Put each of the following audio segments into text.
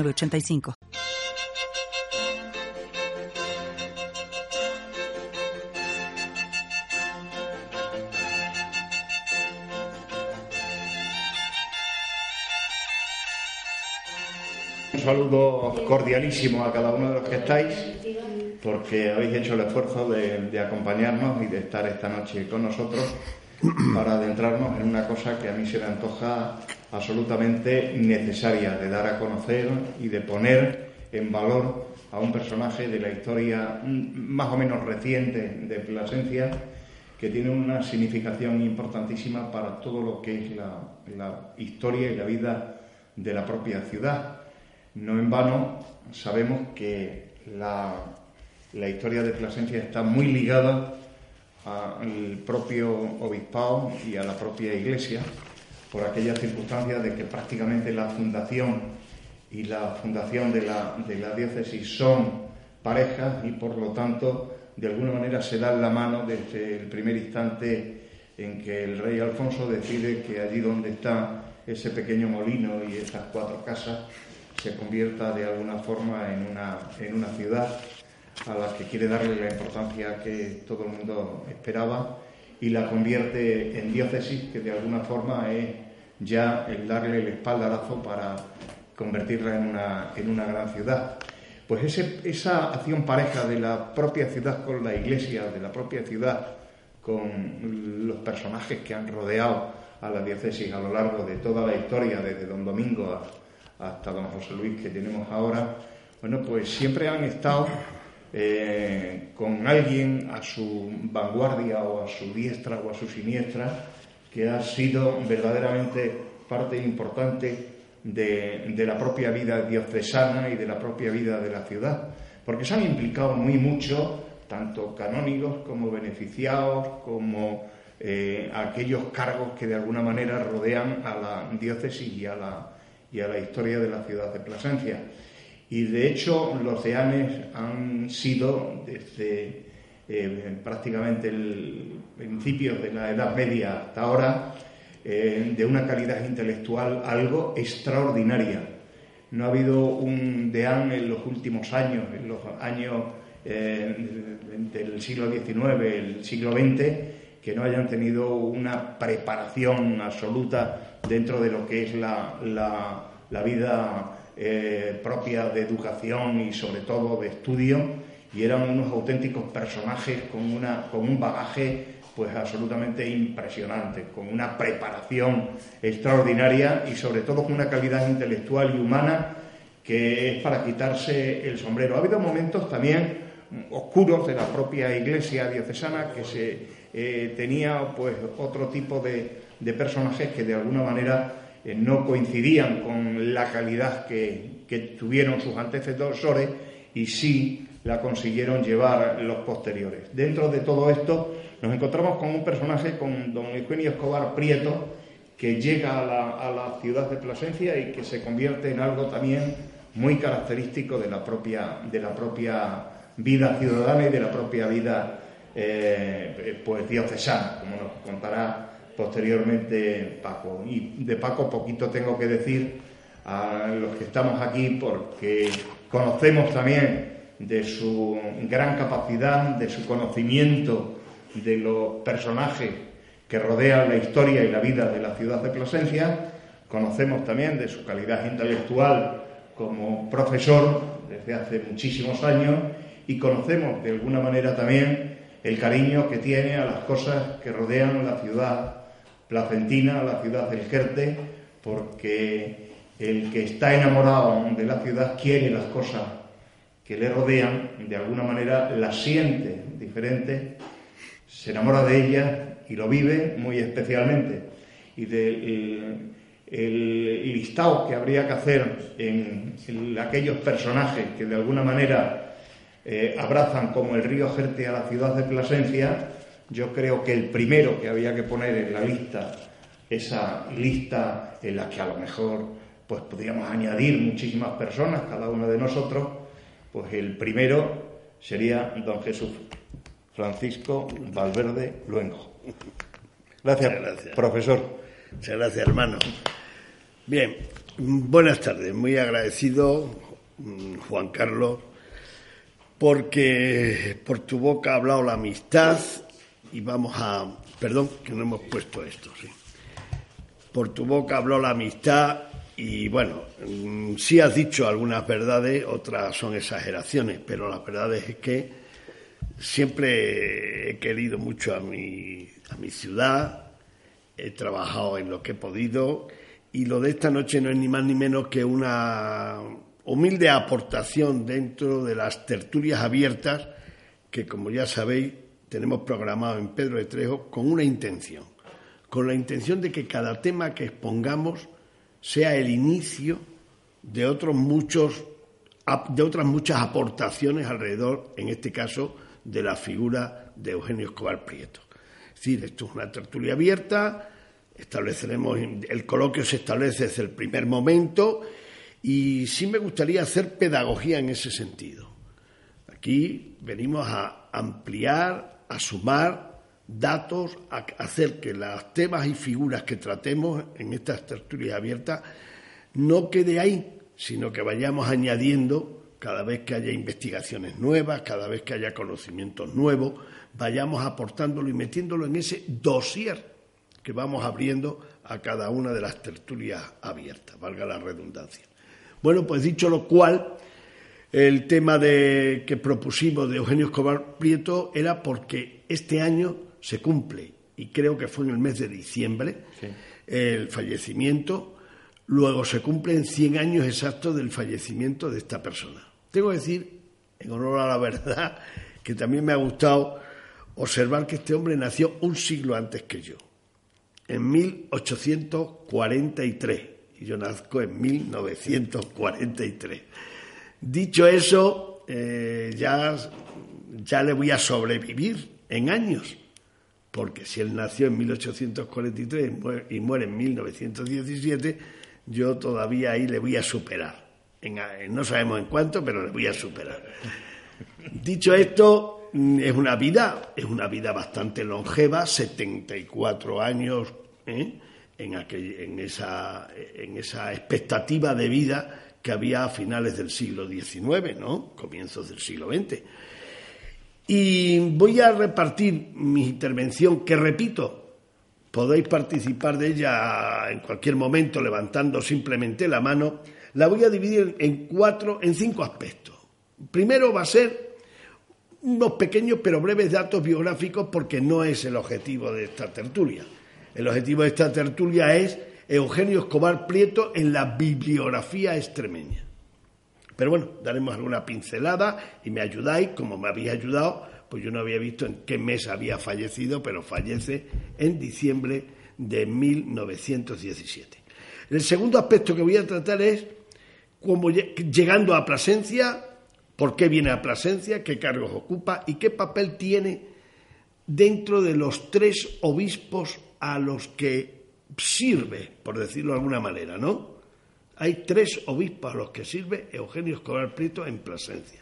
85 Un saludo cordialísimo a cada uno de los que estáis, porque habéis hecho el esfuerzo de, de acompañarnos y de estar esta noche con nosotros para adentrarnos en una cosa que a mí se me antoja absolutamente necesaria de dar a conocer y de poner en valor a un personaje de la historia más o menos reciente de Plasencia que tiene una significación importantísima para todo lo que es la, historia y la vida de la propia ciudad. No en vano sabemos que la, la historia de Plasencia está muy ligada al propio obispado y a la propia iglesia por aquellas circunstancias de que prácticamente la fundación y la fundación de la, de la diócesis son parejas y por lo tanto de alguna manera se dan la mano desde el primer instante en que el rey Alfonso decide que allí donde está ese pequeño molino y esas cuatro casas se convierta de alguna forma en una, en una ciudad a la que quiere darle la importancia que todo el mundo esperaba y la convierte en diócesis, que de alguna forma es ya el darle el espaldarazo para convertirla en una, en una gran ciudad. Pues ese, esa acción pareja de la propia ciudad con la iglesia, de la propia ciudad con los personajes que han rodeado a la diócesis a lo largo de toda la historia, desde don Domingo hasta don José Luis que tenemos ahora, bueno, pues siempre han estado eh, con alguien a su vanguardia o a su diestra o a su siniestra que ha sido verdaderamente parte importante de, la propia vida diocesana y de la propia vida de la ciudad, porque se han implicado muy mucho, tanto canónigos como beneficiados, como eh, aquellos cargos que de alguna manera rodean a la diócesis y a la, y a la historia de la ciudad de Plasencia. Y de hecho los deanes han sido desde eh, prácticamente el principio de la Edad Media hasta ahora eh, de una calidad intelectual algo extraordinaria. No ha habido un deán en los últimos años, en los años eh, del siglo XIX, el siglo XX, que no hayan tenido una preparación absoluta dentro de lo que es la, la, la vida eh, propia de educación y sobre todo de estudio y eran unos auténticos personajes con, una, con un bagaje pues absolutamente impresionante, con una preparación extraordinaria y sobre todo con una calidad intelectual y humana que es para quitarse el sombrero. Ha habido momentos también oscuros de la propia iglesia diocesana que se eh, tenía pues otro tipo de, de personajes que de alguna manera eh, no coincidían con la calidad que, tuvieron sus antecesores y sí la consiguieron llevar los posteriores. Dentro de todo esto nos encontramos con un personaje, con don Eugenio Escobar Prieto, que llega a la, ciudad de Plasencia y que se convierte en algo también muy característico de la propia, de la propia vida ciudadana y de la propia vida eh, pues diocesana, como nos contará posteriormente Paco. Y de Paco poquito tengo que decir a los que estamos aquí porque conocemos también de su gran capacidad, de su conocimiento de los personajes que rodean la historia y la vida de la ciudad de Plasencia, conocemos también de su calidad intelectual como profesor desde hace muchísimos años y conocemos de alguna manera también el cariño que tiene a las cosas que rodean la ciudad placentina, la ciudad del Jerte, porque el que está enamorado de la ciudad quiere las cosas que le rodean, de alguna manera las siente diferente, se enamora de ellas y lo vive muy especialmente. Y de el listado que habría que hacer en, aquellos personajes que de alguna manera eh, abrazan como el río Jerte a la ciudad de Plasencia, yo creo que el primero que había que poner en la lista, esa lista en la que a lo mejor pues podríamos añadir muchísimas personas, cada uno de nosotros, pues el primero sería don Jesús Francisco Valverde Luengo. Gracias, gracias. profesor. Muchas gracias, hermano. Bien, buenas tardes. Muy agradecido, mm, Juan Carlos, porque por tu boca ha hablado la amistad y vamos a... Perdón, que no hemos puesto esto, sí. Por tu boca habló la amistad y bueno, mm, sí has dicho algunas verdades, otras son exageraciones, pero la verdad es que siempre he querido mucho a mi, a mi ciudad, he trabajado en lo que he podido y lo de esta noche no es ni más ni menos que una humilde aportación dentro de las tertulias abiertas que, como ya sabéis, tenemos programado en Pedro de Trejo con una intención, con la intención de que cada tema que expongamos sea el inicio de otros muchos de otras muchas aportaciones alrededor, en este caso, de la figura de Eugenio Escobar Prieto. Es decir, esto es una tertulia abierta, estableceremos, el coloquio se establece desde el primer momento y sí me gustaría hacer pedagogía en ese sentido. Aquí venimos a ampliar, a sumar datos, a hacer que los temas y figuras que tratemos en estas tertulias abiertas no quede ahí, sino que vayamos añadiendo cada vez que haya investigaciones nuevas, cada vez que haya conocimientos nuevos, vayamos aportándolo y metiéndolo en ese dossier que vamos abriendo a cada una de las tertulias abiertas, valga la redundancia. Bueno, pues dicho lo cual, el tema de, que propusimos de Eugenio Escobar Prieto era porque este año se cumple, y creo que fue en el mes de diciembre, el fallecimiento, luego se cumplen 100 años exactos del fallecimiento de esta persona. Tengo que decir, en honor a la verdad, que también me ha gustado observar que este hombre nació un siglo antes que yo en 1843 y yo nazco en 1943. Dicho eso, eh, ya, ya le voy a sobrevivir en años, porque si él nació en 1843 y muere en 1917, yo todavía ahí le voy a superar. no sabemos en cuánto, pero le voy a superar. Dicho esto, es una vida, es una vida bastante longeva, 74 años ¿eh? en, en, esa, en esa expectativa de vida que había a finales del siglo XIX, ¿no? comienzos del siglo XX. Y voy a repartir mi intervención, que repito, podéis participar de ella en cualquier momento levantando simplemente la mano, la voy a dividir en cuatro, en cinco aspectos. Primero va a ser unos pequeños pero breves datos biográficos porque no es el objetivo de esta tertulia. El objetivo de esta tertulia es Eugenio Escobar Prieto en la bibliografía extremeña. Pero bueno, daremos alguna pincelada y me ayudáis, como me habéis ayudado, pues yo no había visto en qué mes había fallecido, pero fallece en diciembre de 1917. El segundo aspecto que voy a tratar es cómo llegando a Plasencia, por qué viene a Plasencia, qué cargos ocupa y qué papel tiene dentro de los tres obispos a los que sirve, por decirlo de alguna manera, ¿no? Hay tres obispos a los que sirve Eugenio Escobar Prieto en Plasencia.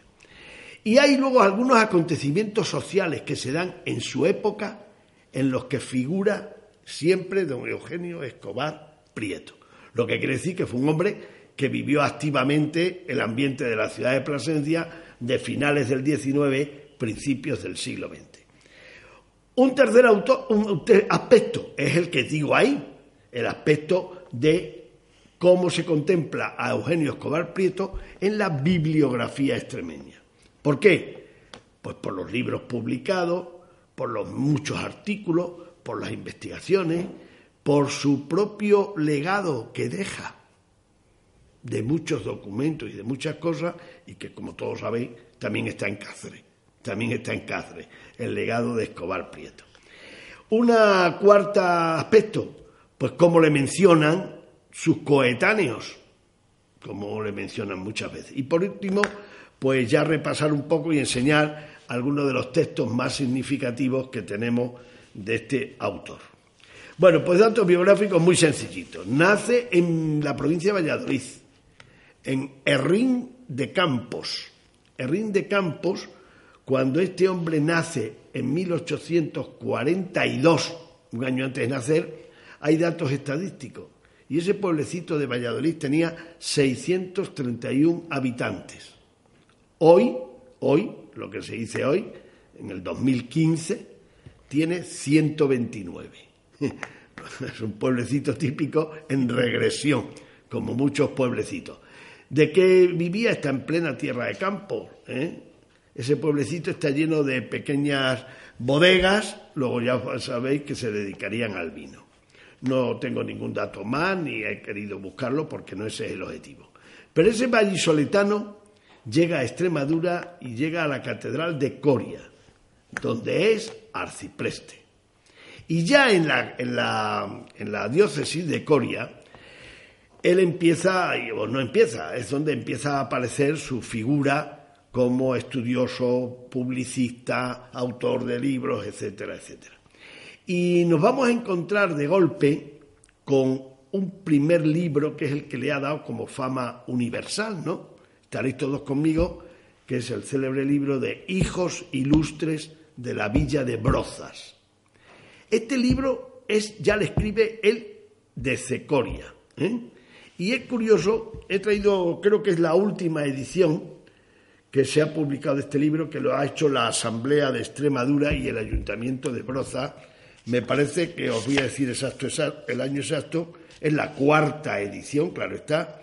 Y hay luego algunos acontecimientos sociales que se dan en su época en los que figura siempre don Eugenio Escobar Prieto. Lo que quiere decir que fue un hombre que vivió activamente el ambiente de la ciudad de Plasencia de finales del XIX, principios del siglo XX. Un tercer aspecto es el que digo ahí, el aspecto de cómo se contempla a Eugenio Escobar Prieto en la bibliografía extremeña. ¿Por qué? Pues por los libros publicados, por los muchos artículos, por las investigaciones, por su propio legado que deja de muchos documentos y de muchas cosas y que, como todos sabéis, también está en Cáceres también está en Cáceres, el legado de Escobar Prieto. Un cuarto aspecto, pues como le mencionan sus coetáneos, como le mencionan muchas veces. Y por último, pues ya repasar un poco y enseñar algunos de los textos más significativos que tenemos de este autor. Bueno, pues datos biográficos muy sencillitos. Nace en la provincia de Valladolid, en Herrín de Campos. Herrín de Campos, cuando este hombre nace en 1842, un año antes de nacer, hay datos estadísticos. Y ese pueblecito de Valladolid tenía 631 habitantes. Hoy, hoy, lo que se dice hoy, en el 2015, tiene 129. Es un pueblecito típico en regresión, como muchos pueblecitos. ¿De qué vivía? Está en plena tierra de campo. ¿eh? Ese pueblecito está lleno de pequeñas bodegas, luego ya sabéis que se dedicarían al vino. No tengo ningún dato más, ni he querido buscarlo porque no ese es el objetivo. Pero ese vallisoletano llega a Extremadura y llega a la Catedral de Coria, donde es arcipreste. Y ya en la, en la, en la diócesis de Coria, él empieza, o no empieza, es donde empieza a aparecer su figura como estudioso, publicista, autor de libros, etcétera, etcétera. Y nos vamos a encontrar de golpe con un primer libro que es el que le ha dado como fama universal, ¿no? Estaréis todos conmigo, que es el célebre libro de Hijos Ilustres de la Villa de Brozas. Este libro es, ya le escribe él de Cecoria. ¿eh? Y es curioso, he traído, creo que es la última edición que se ha publicado este libro, que lo ha hecho la Asamblea de Extremadura y el Ayuntamiento de Broza. Me parece que os voy a decir exacto, el año exacto, es la cuarta edición, claro está,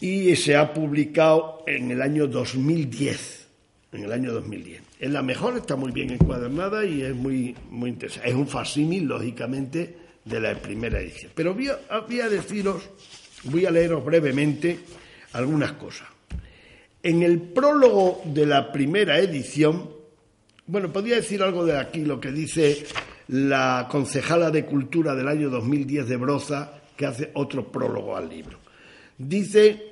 y se ha publicado en el año 2010. En el año 2010. Es la mejor, está muy bien encuadernada y es muy, muy interesante. Es un facsímil, lógicamente, de la primera edición. Pero voy a, voy a deciros, voy a leeros brevemente algunas cosas. En el prólogo de la primera edición, bueno, podría decir algo de aquí, lo que dice la concejala de Cultura del año 2010 de Broza, que hace otro prólogo al libro. Dice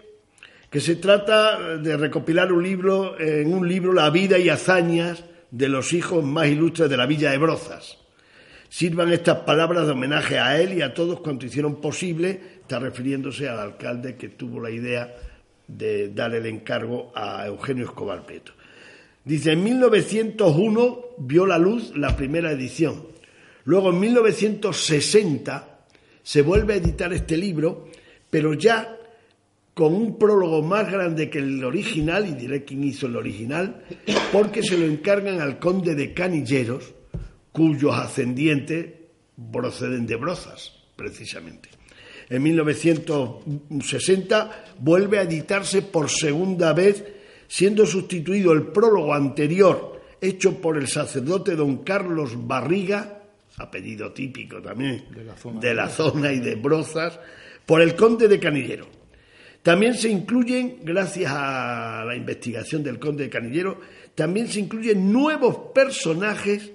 que se trata de recopilar un libro, en un libro la vida y hazañas de los hijos más ilustres de la villa de Brozas. Sirvan estas palabras de homenaje a él y a todos cuanto hicieron posible, está refiriéndose al alcalde que tuvo la idea de dar el encargo a Eugenio Escobar Prieto. Dice, en 1901 vio la luz la primera edición. Luego, en 1960, se vuelve a editar este libro, pero ya con un prólogo más grande que el original, y diré quién hizo el original, porque se lo encargan al conde de Canilleros, cuyos ascendientes proceden de Brozas, precisamente en 1960 vuelve a editarse por segunda vez, siendo sustituido el prólogo anterior hecho por el sacerdote don Carlos Barriga, apellido típico también de la zona, y de Brozas, por el conde de Canillero. También se incluyen, gracias a la investigación del conde de Canillero, también se incluyen nuevos personajes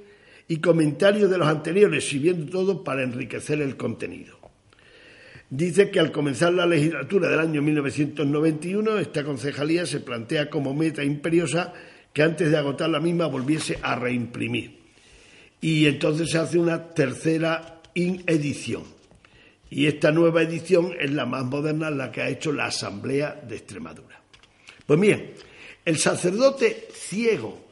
y comentarios de los anteriores, sirviendo todo para enriquecer el contenido dice que al comenzar la legislatura del año 1991, esta concejalía se plantea como meta imperiosa que antes de agotar la misma volviese a reimprimir. Y entonces se hace una tercera edición. Y esta nueva edición es la más moderna, la que ha hecho la Asamblea de Extremadura. Pues bien, el sacerdote ciego,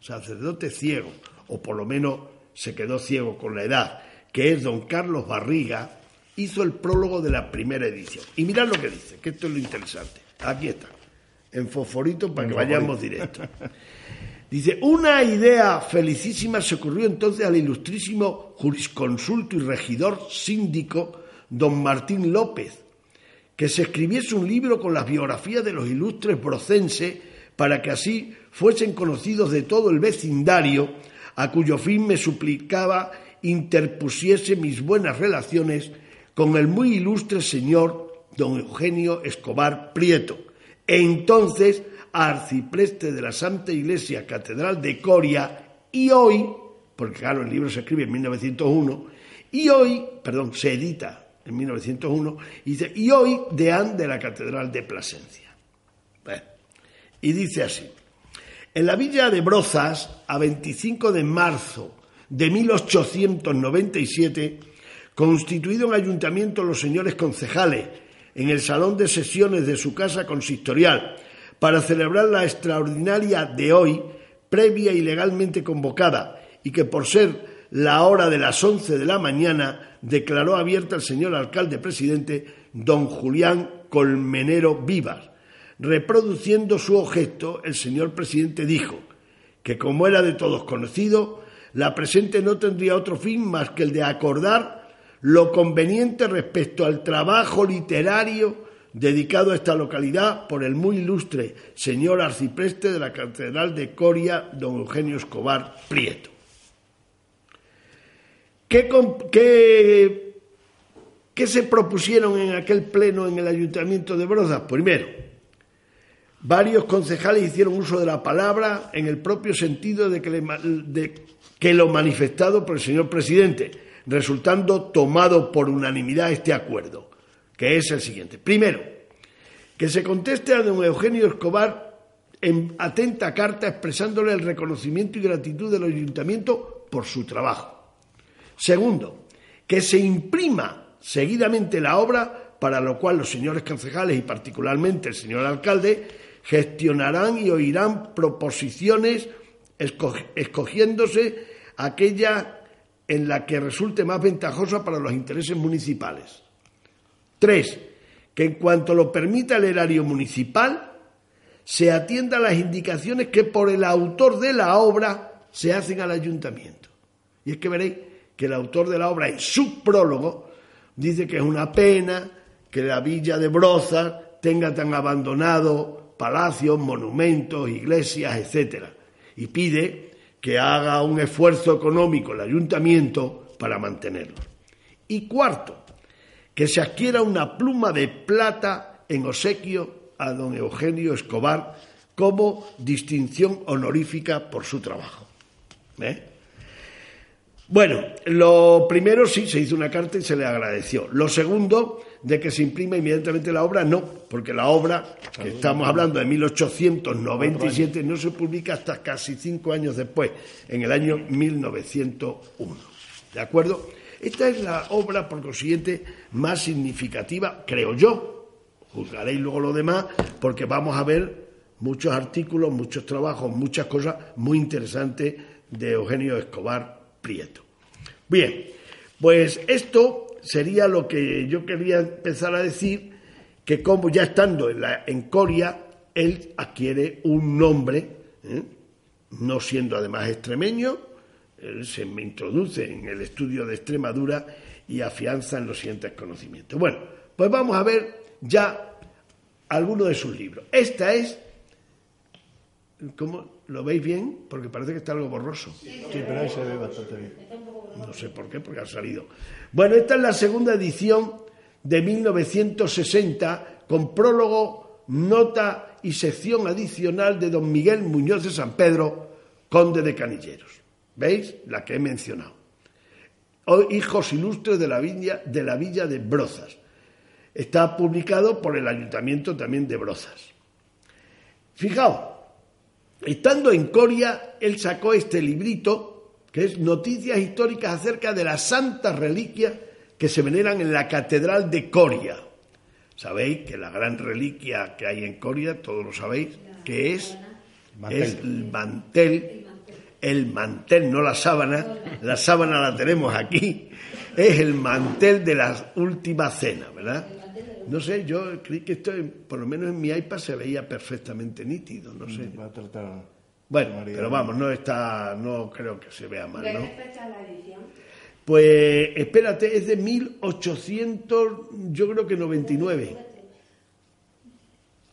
sacerdote ciego, o por lo menos se quedó ciego con la edad, que es don Carlos Barriga, hizo el prólogo de la primera edición. Y mirad lo que dice, que esto es lo interesante. Aquí está, en fosforito para que vayamos directo. Dice, una idea felicísima se ocurrió entonces al ilustrísimo jurisconsulto y regidor síndico don Martín López, que se escribiese un libro con las biografías de los ilustres brocenses para que así fuesen conocidos de todo el vecindario, a cuyo fin me suplicaba interpusiese mis buenas relaciones con el muy ilustre señor don Eugenio Escobar Prieto, entonces arcipreste de la Santa Iglesia Catedral de Coria, y hoy, porque claro, el libro se escribe en 1901, y hoy, perdón, se edita, en 1901, y dice, y hoy deán de la Catedral de Plasencia. Y dice así, en la villa de Brozas, a 25 de marzo de 1897, constituido en ayuntamiento los señores concejales, en el salón de sesiones de su casa consistorial, para celebrar la extraordinaria de hoy, previa y legalmente convocada, y que por ser la hora de las once de la mañana declaró abierta el señor alcalde presidente don Julián Colmenero Vivas. Reproduciendo su objeto, el señor presidente dijo que como era de todos conocido, la presente no tendría otro fin más que el de acordar lo conveniente respecto al trabajo literario dedicado a esta localidad por el muy ilustre señor arcipreste de la Catedral de Coria, don Eugenio Escobar Prieto. ¿Qué, qué, se propusieron en aquel pleno en el Ayuntamiento de Brozas? Primero, varios concejales hicieron uso de la palabra en el propio sentido de que, de que lo manifestado por el señor presidente, resultando tomado por unanimidad este acuerdo, que es el siguiente. Primero, que se conteste a don Eugenio Escobar en atenta carta expresándole el reconocimiento y gratitud del ayuntamiento por su trabajo. Segundo, que se imprima seguidamente la obra, para lo cual los señores concejales y particularmente el señor alcalde gestionarán y oirán proposiciones escogiéndose aquella en la que resulte más ventajosa para los intereses municipales. Tres, que en cuanto lo permita el erario municipal, se atienda a las indicaciones que por el autor de la obra se hacen al ayuntamiento. Y es que veréis que el autor de la obra en su prólogo dice que es una pena que la villa de Broza tenga tan abandonado palacios, monumentos, iglesias, etc. Y pide que haga un esfuerzo económico el ayuntamiento para mantenerlo. Y cuarto, que se adquiera una pluma de plata en obsequio a don Eugenio Escobar como distinción honorífica por su trabajo. ¿Eh? Bueno, lo primero sí, se hizo una carta y se le agradeció. Lo segundo, de que se imprima inmediatamente la obra, no, porque la obra, que estamos hablando de 1897, no se publica hasta casi cinco años después, en el año 1901. ¿De acuerdo? Esta es la obra, por consiguiente, más significativa, creo yo. Juzgaréis luego lo demás, porque vamos a ver muchos artículos, muchos trabajos, muchas cosas muy interesantes de Eugenio Escobar Prieto. Bien, pues esto sería lo que yo quería empezar a decir, que como ya estando en, la, en Coria, él adquiere un nombre, ¿eh? no siendo además extremeño, él se me introduce en el estudio de Extremadura y afianza en los siguientes conocimientos. Bueno, pues vamos a ver ya algunos de sus libros. Esta es, ¿cómo? ¿Lo veis bien? Porque parece que está algo borroso. Sí, pero ahí se ve bastante bien. No sé por qué, porque ha salido. Bueno, esta es la segunda edición de 1960 con prólogo, nota y sección adicional de don Miguel Muñoz de San Pedro, conde de Canilleros. ¿Veis? La que he mencionado. Hijos ilustres de la, villa, de la villa de Brozas. Está publicado por el ayuntamiento también de Brozas. Fijaos, Estando en Coria, él sacó este librito, que es Noticias históricas acerca de las santas reliquias que se veneran en la Catedral de Coria. Sabéis que la gran reliquia que hay en Coria, todos lo sabéis, que es, es el mantel, el mantel, no la sábana, la sábana la tenemos aquí, es el mantel de la última cena, ¿verdad? No sé, yo creí que esto, por lo menos en mi iPad, se veía perfectamente nítido, no sé. Bueno, pero vamos, no está, no creo que se vea mal, ¿no? la edición? Pues espérate, es de 1800, yo creo que 99.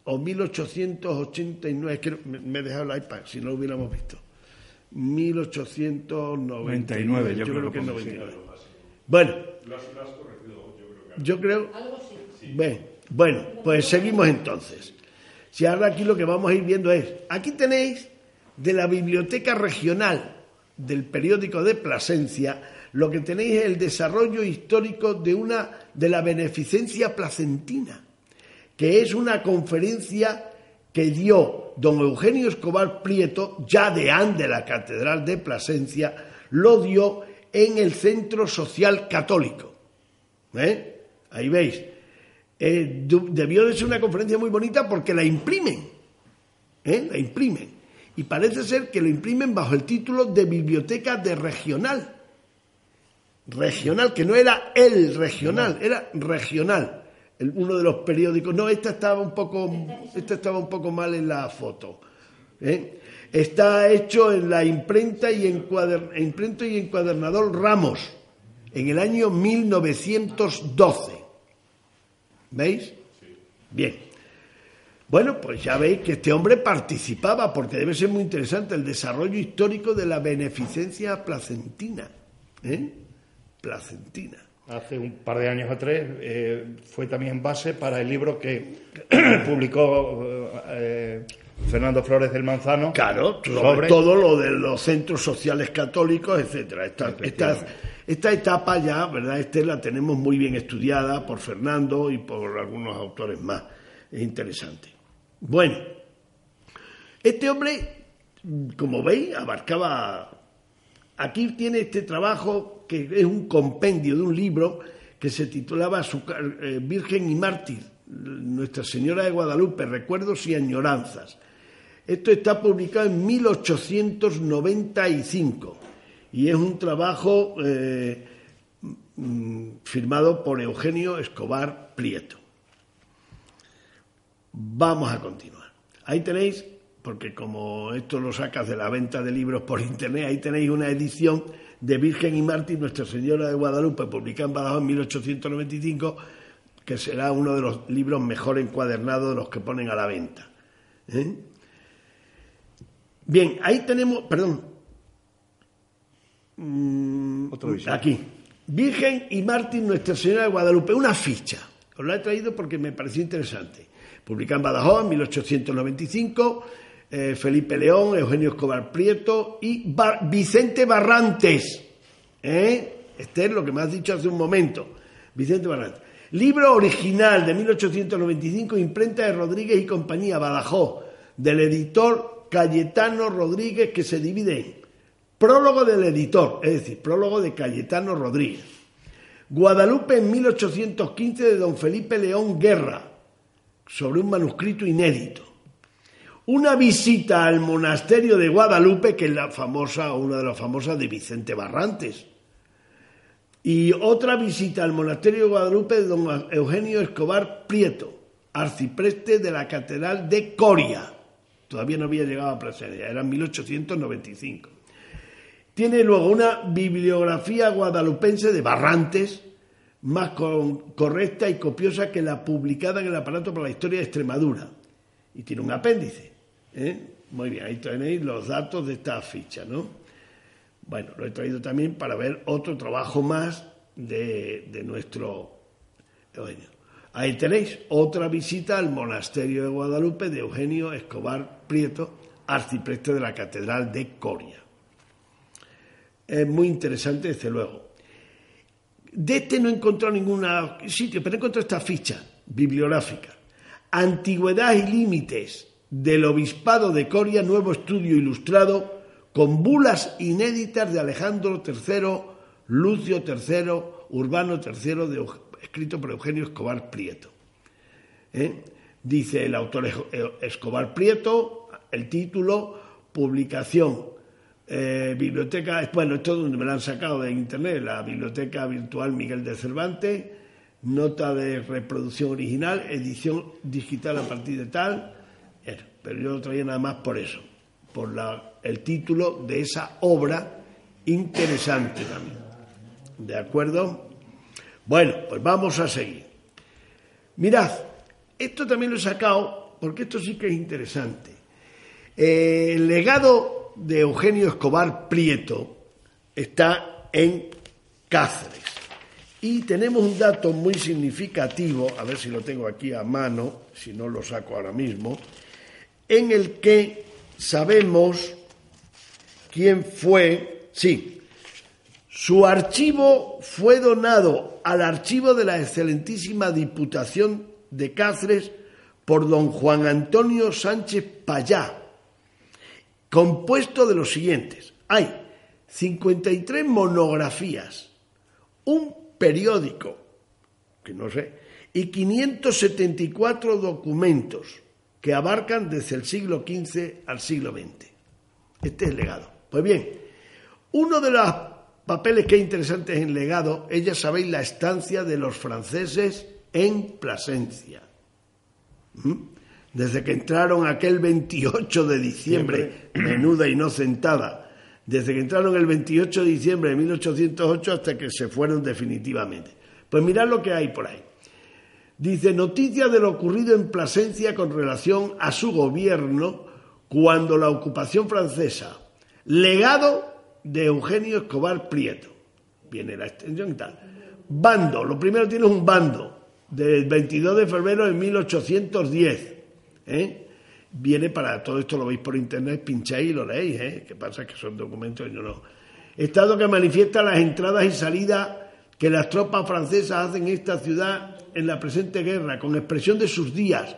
O 1889, es que me he dejado el iPad, si no lo hubiéramos visto. 1899, yo, creo, que es 99. Bueno, yo creo. Bueno, pues seguimos entonces. Si ahora aquí lo que vamos a ir viendo es, aquí tenéis de la biblioteca regional del periódico de Plasencia lo que tenéis es el desarrollo histórico de una de la beneficencia placentina, que es una conferencia que dio don Eugenio Escobar Prieto, ya deán de la Catedral de Plasencia, lo dio en el Centro Social Católico. ¿Eh? Ahí veis. Eh, debió de ser una conferencia muy bonita porque la imprimen. ¿Eh? La imprimen. Y parece ser que lo imprimen bajo el título de Biblioteca de Regional. Regional, que no era el regional, era regional uno de los periódicos. No, esta estaba un poco, esta estaba un poco mal en la foto. ¿eh? Está hecho en la imprenta y, imprenta y encuadernador Ramos, en el año 1912. ¿Veis? Bien. Bueno, pues ya veis que este hombre participaba, porque debe ser muy interesante el desarrollo histórico de la beneficencia placentina. ¿eh? Placentina hace un par de años o tres, eh, fue también base para el libro que publicó eh, Fernando Flores del Manzano. Claro, sobre, todo lo de los centros sociales católicos, etcétera. Esta, esta, etapa ya, ¿verdad? Este la tenemos muy bien estudiada por Fernando y por algunos autores más. Es interesante. Bueno, este hombre, como veis, abarcaba. Aquí tiene este trabajo que es un compendio de un libro que se titulaba eh, Virgen y Mártir, Nuestra Señora de Guadalupe, Recuerdos y Añoranzas. Esto está publicado en 1895 y es un trabajo eh, mm, firmado por Eugenio Escobar Prieto. Vamos a continuar. Ahí tenéis, porque como esto lo sacas de la venta de libros por internet, ahí tenéis una edición de Virgen y Mártir, Nuestra Señora de Guadalupe, publicada en Badajoz en 1895, que será uno de los libros mejor encuadernados de los que ponen a la venta. ¿eh? Bien, ahí tenemos, perdón, mm, aquí, Virgen y Mártir, Nuestra Señora de Guadalupe, una ficha. Os la he traído porque me pareció interesante. Publicada en Badajoz en 1895 eh, Felipe León, Eugenio Escobar Prieto y Vicente Barrantes. ¿Eh? Este es lo que me has dicho hace un momento. Vicente Barrantes. Libro original de 1895, imprenta de Rodríguez y compañía, Badajoz, del editor Cayetano Rodríguez, que se divide en prólogo del editor, es decir, prólogo de Cayetano Rodríguez. Guadalupe en 1815 de don Felipe León Guerra, sobre un manuscrito inédito una visita al monasterio de Guadalupe, que es la famosa, una de las famosas de Vicente Barrantes. Y otra visita al monasterio de Guadalupe de don Eugenio Escobar Prieto, arcipreste de la Catedral de Coria. Todavía no había llegado a presencia, era en 1895. Tiene luego una bibliografía guadalupense de Barrantes, más correcta y copiosa que la publicada en el aparato para la historia de Extremadura. Y tiene un apéndice. ¿Eh? Muy bien, ahí tenéis los datos de esta ficha, ¿no? Bueno, lo he traído también para ver otro trabajo más de, nuestro Eugenio. Ahí tenéis otra visita al monasterio de Guadalupe de Eugenio Escobar Prieto, arcipreste de la Catedral de Coria. Es muy interesante, desde luego. De este no he encontrado ningún sitio, pero he esta ficha bibliográfica. Antigüedad y límites del Obispado de Coria, nuevo estudio ilustrado con bulas inéditas de Alejandro III, Lucio III, Urbano III, escrito por Eugenio Escobar Prieto. ¿Eh? Dice el autor Escobar Prieto, el título, publicación, eh, biblioteca, bueno, esto es donde me lo han sacado de internet, la biblioteca virtual Miguel de Cervantes, nota de reproducción original, edición digital a partir de tal, pero yo lo traía nada más por eso, por el título de esa obra interesante también. ¿De acuerdo? Bueno, pues vamos a seguir. Mirad, esto también lo he sacado porque esto sí que es interesante. Eh, el legado de Eugenio Escobar Prieto está en Cáceres. Y tenemos un dato muy significativo, a ver si lo tengo aquí a mano, si no lo saco ahora mismo, en el que sabemos quién fue, sí, Su archivo fue donado al archivo de la excelentísima Diputación de Cáceres por don Juan Antonio Sánchez Payá, compuesto de los siguientes. Hay 53 monografías, un periódico, que no sé, y 574 documentos que abarcan desde el siglo XV al siglo XX. Este es el legado. Pues bien, uno de los papeles que es interesante en legado es, ya sabéis, la estancia de los franceses en Plasencia. ¿Mm? Desde que entraron aquel 28 de diciembre, menuda inocentada, desde que entraron el 28 de diciembre de 1808 hasta que se fueron definitivamente. Pues mirad lo que hay por ahí. Dice, noticia de lo ocurrido en Plasencia con relación a su gobierno cuando la ocupación francesa, legado de Eugenio Escobar Prieto. Viene la extensión y tal. Bando, lo primero tiene un bando del 22 de febrero de 1810. ¿Eh? Viene para todo esto, lo veis por internet, pincháis y lo leéis. ¿eh? ¿Qué pasa? Que son documentos y no. Estado que manifiesta las entradas y salidas que las tropas francesas hacen en esta ciudad en la presente guerra, con expresión de sus días,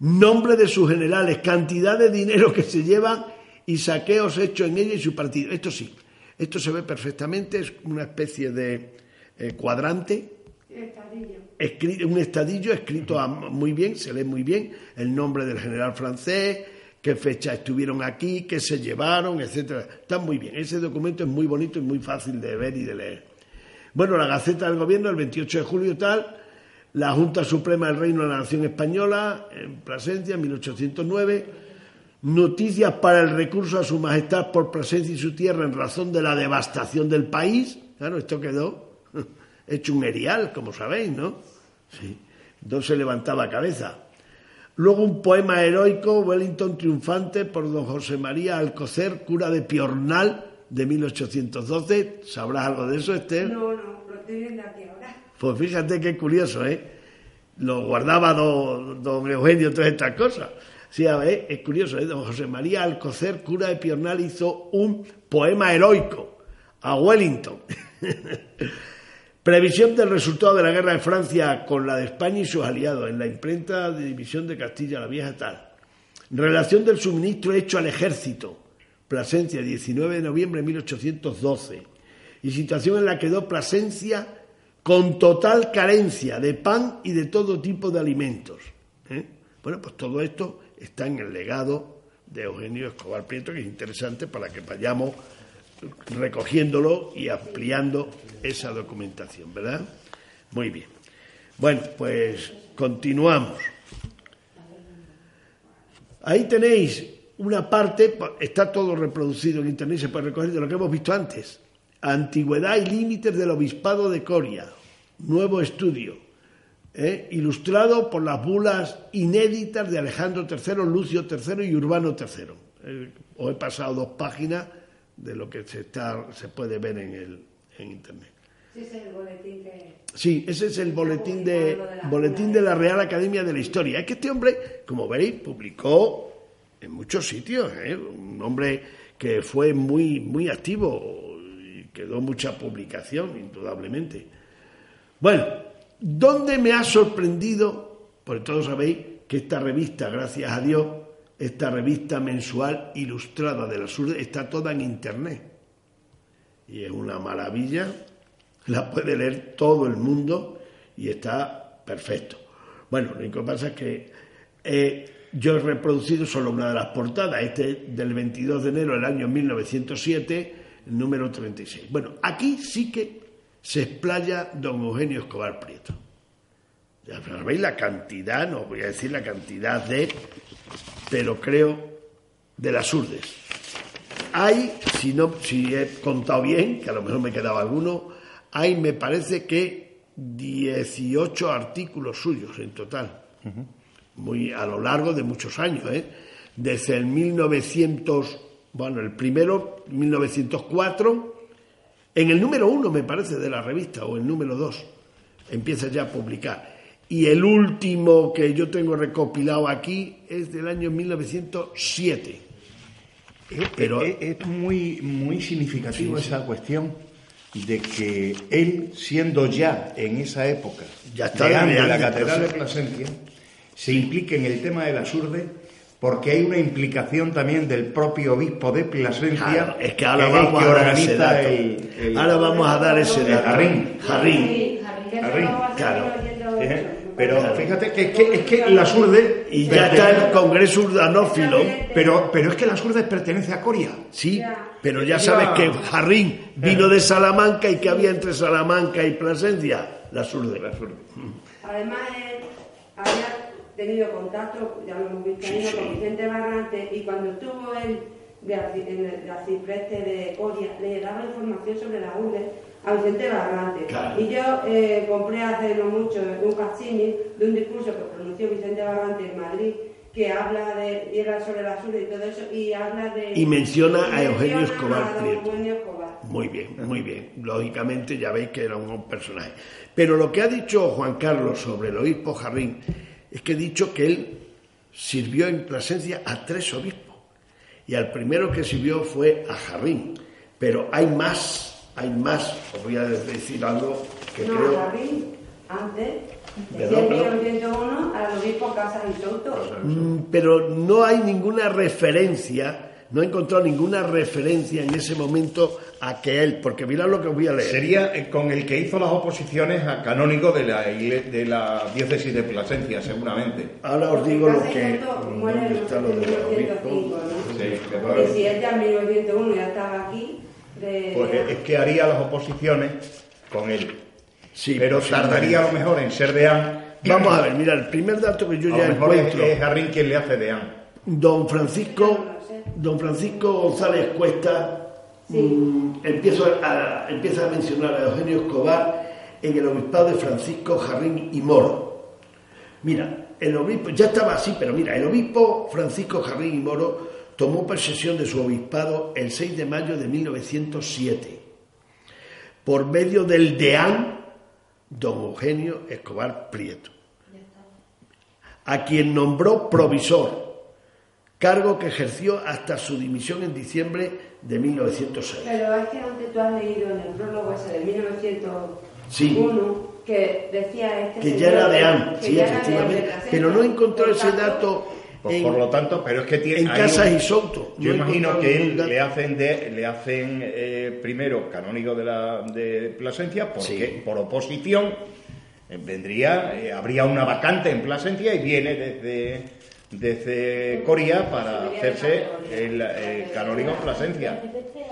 nombre de sus generales, cantidad de dinero que se llevan y saqueos hechos en ella y su partido. Esto sí, esto se ve perfectamente, es una especie de eh, cuadrante. Estadillo. un estadillo escrito muy bien, se lee muy bien, el nombre del general francés, qué fecha estuvieron aquí, qué se llevaron, etcétera. Está muy bien. Ese documento es muy bonito y muy fácil de ver y de leer. Bueno, la Gaceta del Gobierno, el 28 de julio tal, la Junta Suprema del Reino de la Nación Española, en Plasencia, 1809, noticias para el recurso a su majestad por presencia y su tierra en razón de la devastación del país. Claro, esto quedó hecho un erial, como sabéis, ¿no? Sí. No se levantaba cabeza. Luego un poema heroico, Wellington triunfante, por don José María Alcocer, cura de Piornal, de 1812. ¿Sabrás algo de eso, Esther? No, no, lo estoy viendo aquí ahora. Pues fíjate qué curioso, ¿eh? Lo guardaba don, don Eugenio, todas estas cosas. Sí, a ver, es curioso, ¿eh? don José María Alcocer, cura de Piornal, hizo un poema heroico a Wellington. Previsión del resultado de la guerra de Francia con la de España y sus aliados en la imprenta de División de Castilla la Vieja tal. Relación del suministro hecho al ejército. Plasencia, 19 de noviembre de 1812. Y situación en la que quedó Plasencia con total carencia de pan y de todo tipo de alimentos. ¿eh? Bueno, pues todo esto está en el legado de Eugenio Escobar Prieto, que es interesante para que vayamos recogiéndolo y ampliando esa documentación, ¿verdad? Muy bien. Bueno, pues continuamos. Ahí tenéis una parte, está todo reproducido en Internet, se puede recoger de lo que hemos visto antes. Antigüedad y límites del obispado de Coria, nuevo estudio. ¿eh? ilustrado por las bulas inéditas de Alejandro III, Lucio III y Urbano III. Eh, os he pasado dos páginas de lo que se, está, se puede ver en, el, en Internet. Sí, ese es el boletín de, boletín de la Real Academia de la Historia. Es que este hombre, como veréis, publicó en muchos sitios, ¿eh? un hombre que fue muy, muy activo y quedó mucha publicación, indudablemente. Bueno, ¿Dónde me ha sorprendido? Porque todos sabéis que esta revista, gracias a Dios, esta revista mensual ilustrada de la Sur está toda en Internet. Y es una maravilla. La puede leer todo el mundo y está perfecto. Bueno, lo único que pasa es que eh, yo he reproducido solo una de las portadas, este del 22 de enero del año 1907, número 36. Bueno, aquí sí que se explaya don Eugenio Escobar Prieto. Ya veis la cantidad, no voy a decir la cantidad de, pero creo de las urdes. Hay, si, no, si he contado bien, que a lo mejor me quedaba alguno, hay, me parece que 18 artículos suyos en total, muy a lo largo de muchos años, ¿eh? desde el 1900, bueno, el primero, 1904, en el número uno, me parece, de la revista, o el número dos, empieza ya a publicar. Y el último que yo tengo recopilado aquí es del año 1907. Pero es, muy, muy significativo esa cuestión, de que él, siendo ya en esa época Ya está de la Catedral de. Plasencia, se implique en el tema de la surde, porque hay una implicación también del propio obispo de Plasencia, Claro, es que ahora el vamos que a dar ese dato. el- el- Ahora vamos a dar ese el dato. Jarrín. Jarrín. Claro. 1908. ¿eh? Pero fíjate que, es que, es que la surde... Y ya está el Congreso Urdanófilo. Pero, pero es que la surde pertenece a Coria. Sí, pero ya sabes que Jarrín vino de Salamanca y que había entre Salamanca y Plasencia, la surde. La surde. Además, él había tenido contacto, ya lo hemos visto Sí, con. Vicente Barrante y cuando estuvo él de, en el de arcipreste de Coria, le daba información sobre la URSS a Vicente Barrante. Claro. Y yo eh, compré hace no mucho un cassini de un discurso que pronunció Vicente Barrante en Madrid que habla de, y era sobre la URSS y todo eso, y habla de... Y menciona a Eugenio Escobar Prieto. Muy bien, muy bien. Lógicamente ya veis que era un buen personaje. Pero lo que ha dicho Juan Carlos sobre el obispo Jarrín es que ha dicho que él sirvió en Plasencia a tres obispos. Y al primero que sirvió fue a Jarrín. Pero hay más, hay más. Os voy a decir algo que no, creo... Jarrín, antes, Perdón, en perdón. 1901, al obispo Casas y Souto. Pero no hay ninguna referencia, no he encontrado ninguna referencia en ese momento a que él, porque mirad lo que os voy a leer. Sería eh, con el que hizo las oposiciones a canónigo de la, de la diócesis de Plasencia, seguramente. Ahora os digo lo que... Muere ¿Dónde en está lo de los 1905, obispos? ¿no? Sí, Porque claro. si él ya en 1901 ya estaba aquí, de... Pues es que haría las oposiciones con él. Sí, pero posiblemente. tardaría a lo mejor en ser deán. Vamos a ver, mira, el primer dato que yo A ya lo mejor encuentro, es Jarrín quien le hace deán. don Francisco, don Francisco González Cuesta mm, empieza, a, empieza a mencionar a Eugenio Escobar en el obispado de Francisco Jarrín y Moro. Mira, el obispo, ya estaba así, pero mira, el obispo Francisco Jarrín y Moro tomó posesión de su obispado el 6 de mayo de 1907 por medio del deán don Eugenio Escobar Prieto, a quien nombró provisor, cargo que ejerció hasta su dimisión en diciembre de 1906. Pero es que antes tú has leído en el prólogo ese de 1901 Sí. que decía este Que ya era de AN, que sí, de efectivamente, pero no encontró ese dato Pues en, por lo tanto, pero es que tiene. en Casas un- y Souto. Yo No imagino que él le hacen de, le hacen eh, primero canónigo de la de Plasencia porque Sí. por oposición eh, vendría, eh, habría una vacante en Plasencia y viene desde desde Coria para hacerse el eh, canónigo en Plasencia.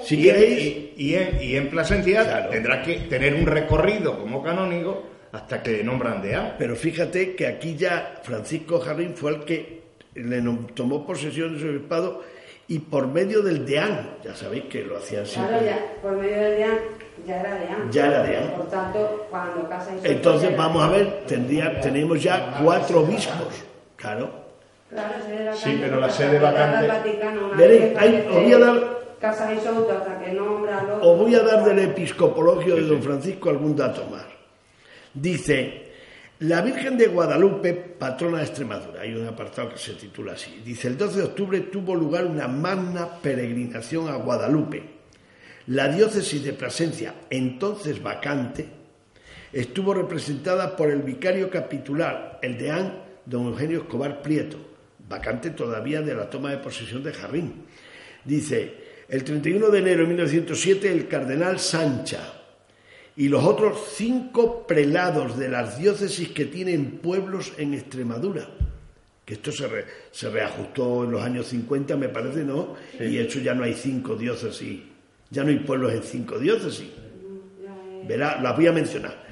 Si y, queréis- y- y en, y en Plasencia Claro. tendrá que tener un recorrido como canónigo hasta que le nombran de A. Pero fíjate que aquí ya Francisco Jarrín fue el que le tomó posesión de su obispado y por medio del deán, ya sabéis que lo hacían siempre. Claro, ya, por medio del DEAN, ya era DEAN. Ya era deán. Por tanto, cuando Casa y Souto Entonces vamos a ver, tendría, tenemos ya cuatro obispos, claro. Claro, sede vacante, Sí, pero la sede vacante- Vaticano Veréis, os voy a dar- Casa y Souto hasta que nombra al Os voy a dar del episcopologio de don Francisco algún dato más. Dice, la Virgen de Guadalupe, patrona de Extremadura, hay un apartado que se titula así. Dice, el 12 de octubre tuvo lugar una magna peregrinación a Guadalupe. La diócesis de Plasencia, entonces vacante, estuvo representada por el vicario capitular, el deán don Eugenio Escobar Prieto, vacante todavía de la toma de posesión de Jarrín. Dice, el 31 de enero de 1907 el cardenal Sancha y los otros cinco prelados de las diócesis que tienen pueblos en Extremadura, que esto se, re- se reajustó en los años 50, me parece, ¿no? Y eso ya no hay cinco diócesis, ya no hay pueblos en cinco diócesis. Verá, las voy a mencionar.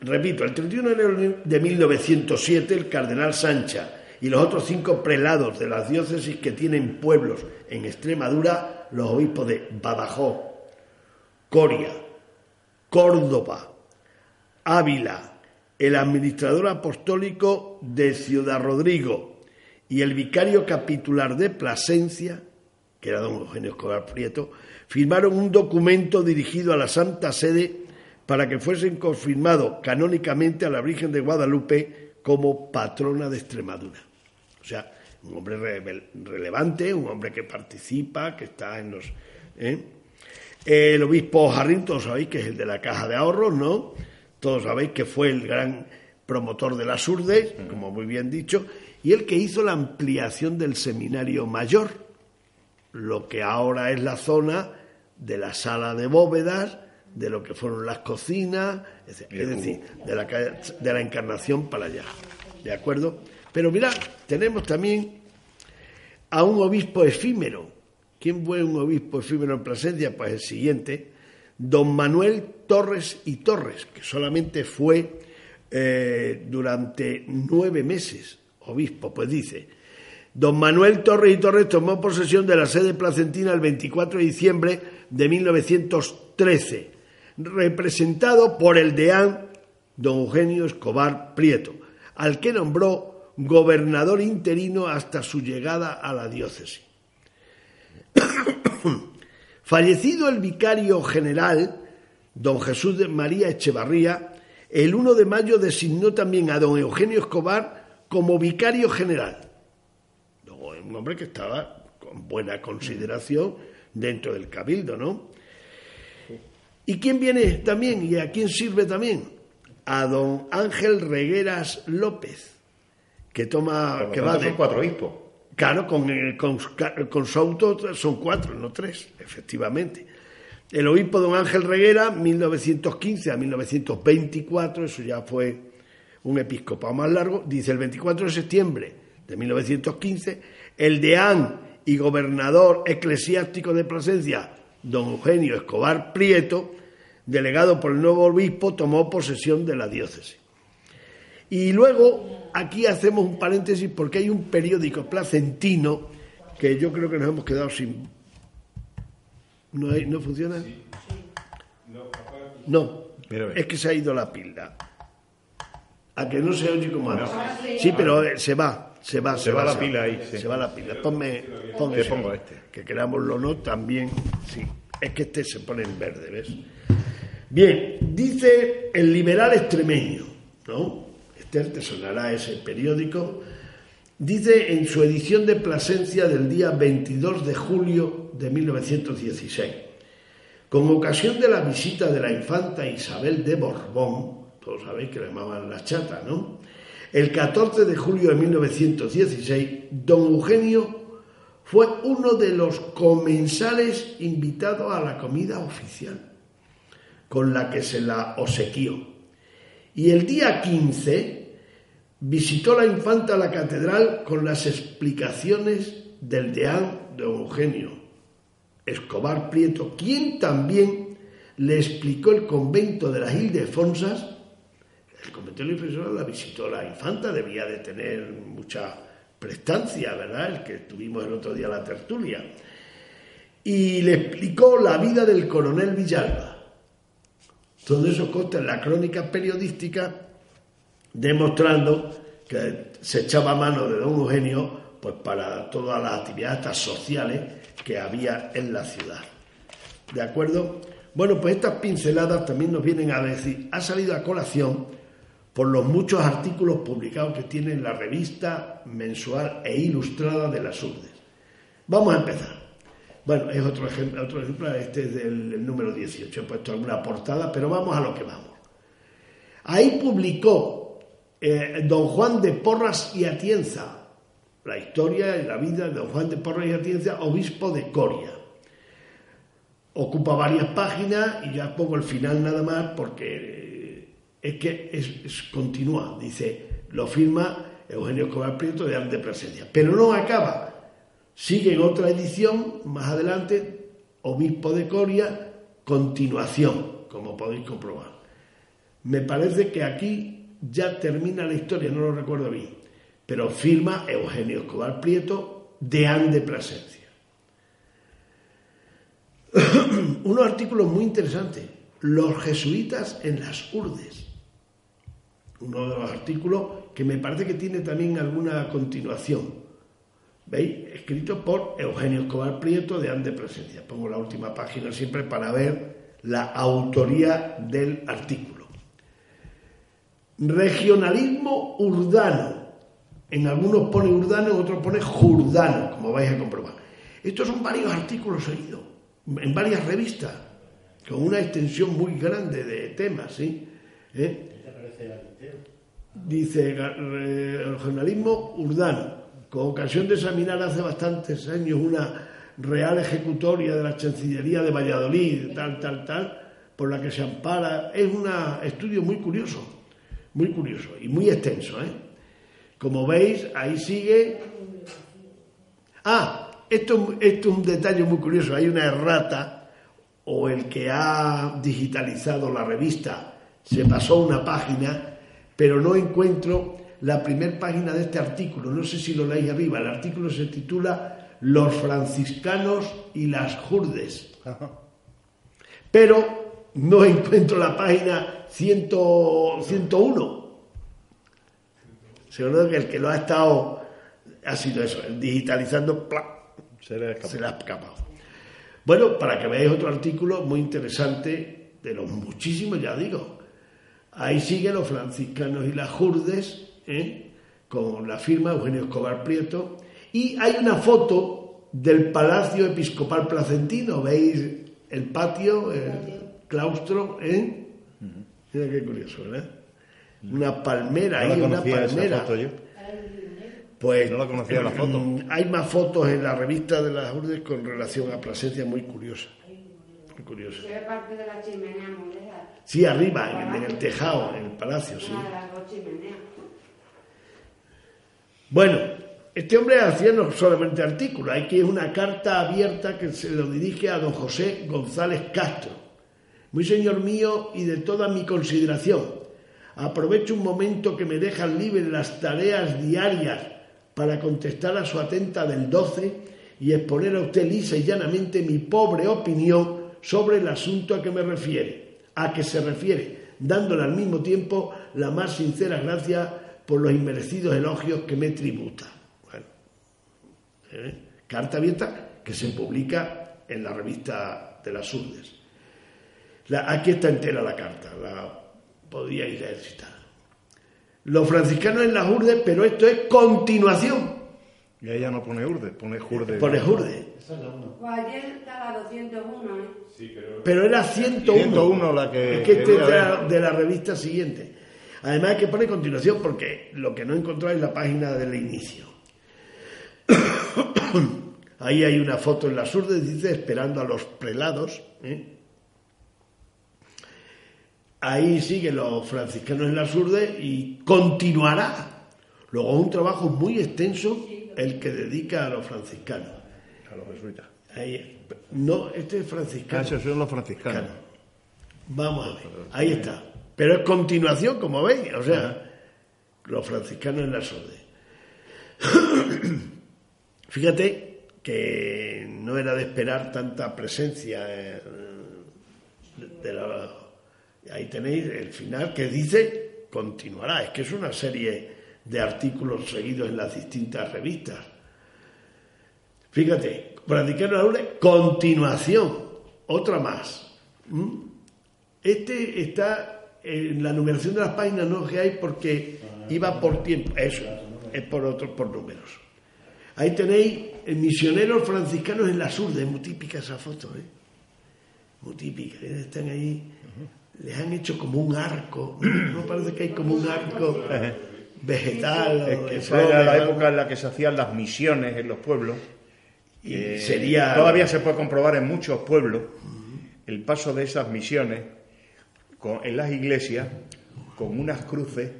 Repito, el 31 de enero de 1907 el cardenal Sancha y los otros cinco prelados de las diócesis que tienen pueblos en Extremadura, los obispos de Badajoz, Coria, Córdoba, Ávila, el administrador apostólico de Ciudad Rodrigo y el vicario capitular de Plasencia, que era don Eugenio Escobar Prieto, firmaron un documento dirigido a la Santa Sede para que fuesen confirmados canónicamente a la Virgen de Guadalupe como patrona de Extremadura. O sea, un hombre re- relevante, un hombre que participa, que está en los... ¿eh? El obispo Jarrín, todos sabéis que es el de la caja de ahorros, ¿no? Todos sabéis que fue el gran promotor de las urdes, como muy bien dicho, y el que hizo la ampliación del seminario mayor, lo que ahora es la zona de la sala de bóvedas, de lo que fueron las cocinas, es decir, de la, de la encarnación para allá. ¿De acuerdo? Pero mirad, tenemos también a un obispo efímero. ¿Quién fue un obispo efímero en Plasencia? Pues el siguiente, don Manuel Torres y Torres, que solamente fue eh, durante nueve meses obispo, pues dice, don Manuel Torres y Torres tomó posesión de la sede placentina el 24 de diciembre de 1913, representado por el deán don Eugenio Escobar Prieto, al que nombró gobernador interino hasta su llegada a la diócesis. Fallecido el vicario general, don Jesús de María Echevarría, el 1 de mayo designó también a don Eugenio Escobar como vicario general. Un hombre que estaba con buena consideración dentro del cabildo, ¿no? ¿Y quién viene también y a quién sirve también? A don Ángel Regueras López, que toma... que va de cuatro obispos. Claro, con, con, con auto son cuatro, no tres, efectivamente. El obispo don Ángel Reguera, 1915 a 1924, eso ya fue un episcopado más largo, dice el 24 de septiembre de 1915, el deán y gobernador eclesiástico de Plasencia, don Eugenio Escobar Prieto, delegado por el nuevo obispo, tomó posesión de la diócesis. Y luego aquí hacemos un paréntesis porque hay un periódico placentino que yo creo que nos hemos quedado sin ¿No, ¿No funciona? No, es que se ha ido la pila. A que no se oye como antes. Sí, pero eh, se va, se va, se, va, la pila ahí. Se va la pila. Ponme, ponme pongo este. Que querámoslo o no, también, sí. Es que este se pone en verde, ¿ves? Bien, dice el liberal extremeño, ¿no? Te sonará ese periódico Dice en su edición de Plasencia del día 22 de julio de 1916, con ocasión de la visita de la infanta Isabel de Borbón, todos sabéis que la llamaban la chata, ¿no? El 14 de julio de 1916, don Eugenio fue uno de los comensales invitados a la comida oficial, con la que se la obsequió. Y el día 15, visitó la infanta la catedral con las explicaciones del deán de Eugenio Escobar Prieto, quien también le explicó el convento de las Ildefonsas. El convento de la la visitó la infanta, debía de tener mucha prestancia, ¿verdad? El que tuvimos el otro día la tertulia. Y le explicó la vida del coronel Villalba. Todo eso consta en la crónica periodística demostrando que se echaba mano de don Eugenio pues para todas las actividades sociales que había en la ciudad. ¿De acuerdo? Bueno, pues estas pinceladas también nos vienen a decir, ha salido a colación por los muchos artículos publicados que tiene en la revista mensual e ilustrada de las URDES. Vamos a empezar. Bueno, es otro ejemplo, otro ejemplo este es del número 18, he puesto alguna portada, pero vamos a lo que vamos. Ahí publicó eh, don Juan de Porras y Atienza, la historia y la vida de don Juan de Porras y Atienza, obispo de Coria. Ocupa varias páginas y ya pongo el final nada más porque es que es, continúa. Dice, lo firma Eugenio Escobar Prieto de Arte Presencia. Pero no acaba. Sigue en otra edición, más adelante, Obispo de Coria, continuación, como podéis comprobar. Me parece que aquí ya termina la historia, no lo recuerdo bien, pero firma Eugenio Escobar Prieto de Ande Plasencia. Unos artículos muy interesantes, los jesuitas en las urdes. Uno de los artículos que me parece que tiene también alguna continuación. ¿Veis? Escrito por Eugenio Escobar Prieto de Ande Presencia. Pongo la última página siempre para ver la autoría del artículo. Regionalismo urdano. En algunos pone urdano, en otros pone jurdano, como vais a comprobar. Estos son varios artículos seguidos, en varias revistas, con una extensión muy grande de temas, ¿sí? ¿Eh? Dice el jornalismo urdano, con ocasión de examinar hace bastantes años una real ejecutoria de la Chancillería de Valladolid, tal, tal, tal, por la que se ampara, es un estudio muy curioso, muy curioso y muy extenso. ¿eh? Como veis, ahí sigue. Ah, esto, esto es un detalle muy curioso, hay una errata o el que ha digitalizado la revista se pasó una página, pero no encuentro la primera página de este artículo. No sé si lo leéis arriba. El artículo se titula Los franciscanos y las jurdes. Pero no encuentro la página 101. Seguro que el que lo ha estado ha sido eso, digitalizando, se le ha escapado. Bueno, para que veáis otro artículo muy interesante, de los muchísimos, ya digo. Ahí siguen los franciscanos y las jurdes, ¿eh? con la firma Eugenio Escobar Prieto. Y hay una foto del Palacio Episcopal Placentino. ¿Veis el patio, el claustro? ¿eh? Mira qué curioso, ¿verdad? Una palmera ahí, una palmera. Pues no la conocía la foto. Mm, hay más fotos en la revista de las Urdes con relación a Plasencia muy curiosa. Muy curiosa. Parte de la chimenea Sí, arriba, en, el tejado, en el palacio, sí. Bueno, este hombre hacía no solamente artículos, hay que es una carta abierta que se lo dirige a don José González Castro. Muy señor mío y de toda mi consideración, aprovecho un momento que me dejan libre las tareas diarias para contestar a su atenta del 12 y exponer a usted lisa y llanamente mi pobre opinión sobre el asunto a que me refiere, a que se refiere, dándole al mismo tiempo la más sincera gracia por los inmerecidos elogios que me tributa. Bueno, ¿eh? carta abierta que se publica en la revista de las Urdes. Aquí está entera la carta, la podríais leer si los franciscanos en las urdes, pero esto es continuación. Y ella no pone urde, pone jurde. Pone jurde. Pues ayer estaba 201, ¿eh? Sí, pero... pero era 101. 101 la que... Es que este es de la, revista siguiente. Además que pone continuación porque lo que no encontráis es la página del inicio. Ahí hay una foto en las urdes, dice, esperando a los prelados. ¿eh? Ahí siguen los franciscanos en la Surde y continuará. Luego un trabajo muy extenso el que dedica a los franciscanos. A los jesuitas. no, este es franciscano. Ah, son los franciscanos. Vamos a ver, ahí está. Pero es continuación, como veis, o sea, los franciscanos en la Surde. Fíjate que no era de esperar tanta presencia eh, de la Ahí tenéis el final que dice continuará. Es que es una serie de artículos seguidos en las distintas revistas. Fíjate, practicar la continuación, otra más. ¿Mm? Este está en la numeración de las páginas no que hay porque iba por tiempo, eso, es por otros, por números. Ahí tenéis misioneros franciscanos en la sur, es muy típica esa foto, ¿eh? Muy típica, están ahí les han hecho como un arco, no parece que hay como un arco vegetal. Es que era la época en la que se hacían las misiones en los pueblos. Y sería... Todavía se puede comprobar en muchos pueblos el paso de esas misiones en las iglesias con unas cruces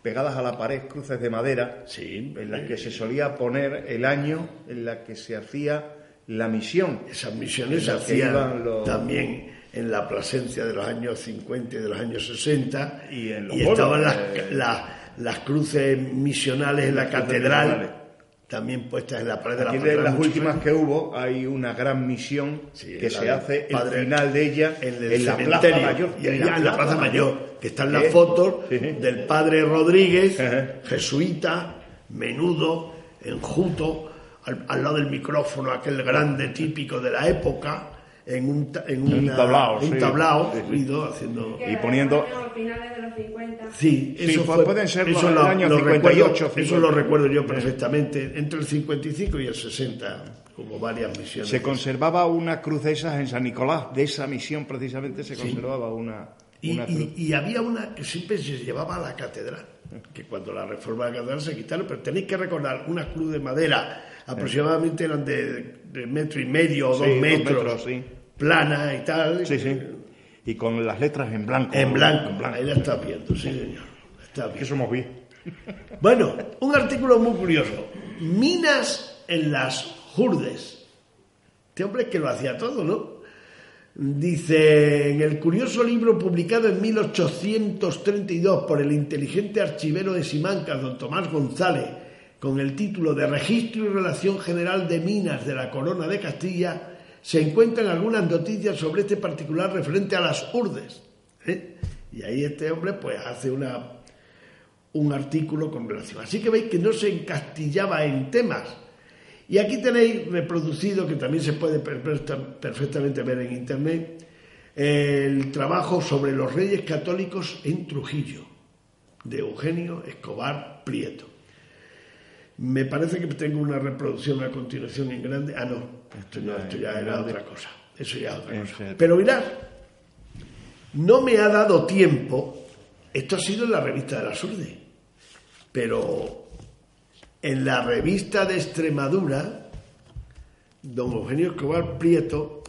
pegadas a la pared, cruces de madera, en las que se solía poner el año en la que se hacía la misión. Esas misiones se hacían también en la Plasencia de los años 50 y de los años 60 y, estaban las, las, cruces misionales en la catedral también puestas en la pared de la catedral. las últimas que hubo hay una gran misión que se hace el final de ella en, la Plaza Mayor. Y allá en la Plaza Mayor, que están las fotos del padre Rodríguez, jesuita, menudo, enjuto, al, al lado del micrófono, aquel grande típico de la época, en un, en un tablao, un tablao haciendo y poniendo a finales de los 50 sí eso fue, pueden ser eso lo, 58 eso lo recuerdo yo perfectamente. Entre el 55 y el 60 hubo varias misiones. Se conservaba una cruz de esas en San Nicolás, de esa misión precisamente se conservaba una, Y, una y- y había una que siempre se llevaba a la catedral, que cuando la reforma de la catedral se quitaron, pero tenéis que recordar una cruz de madera, aproximadamente eran de, de metro y medio o Sí, dos dos metros, plana y tal, Sí, sí. Y con las letras en blanco. en blanco, En blanco. ahí la está viendo, sí señor, está bien. somos bien. Bueno, un artículo muy curioso, minas en las Hurdes. Este hombre es que lo hacía todo, ¿no? Dice, en el curioso libro publicado en 1832 por el inteligente archivero de Simancas, don Tomás González, con el título de Registro y Relación General de Minas de la Corona de Castilla, se encuentran algunas noticias sobre este particular referente a las urdes. ¿eh? Y ahí este hombre pues hace una, un artículo con relación. Así que veis que no se encastillaba en temas. Y aquí tenéis reproducido, que también se puede per- per- perfectamente ver en internet, el trabajo sobre los reyes católicos en Trujillo, de Eugenio Escobar Prieto. Me parece que tengo una reproducción a continuación en grande. Ah, no, esto, no, esto ya era otra cosa. Eso ya es otra cosa. Pero mirad, no me ha dado tiempo. Esto ha sido en la revista de la Surde. Pero en la revista de Extremadura, don Eugenio Escobar Prieto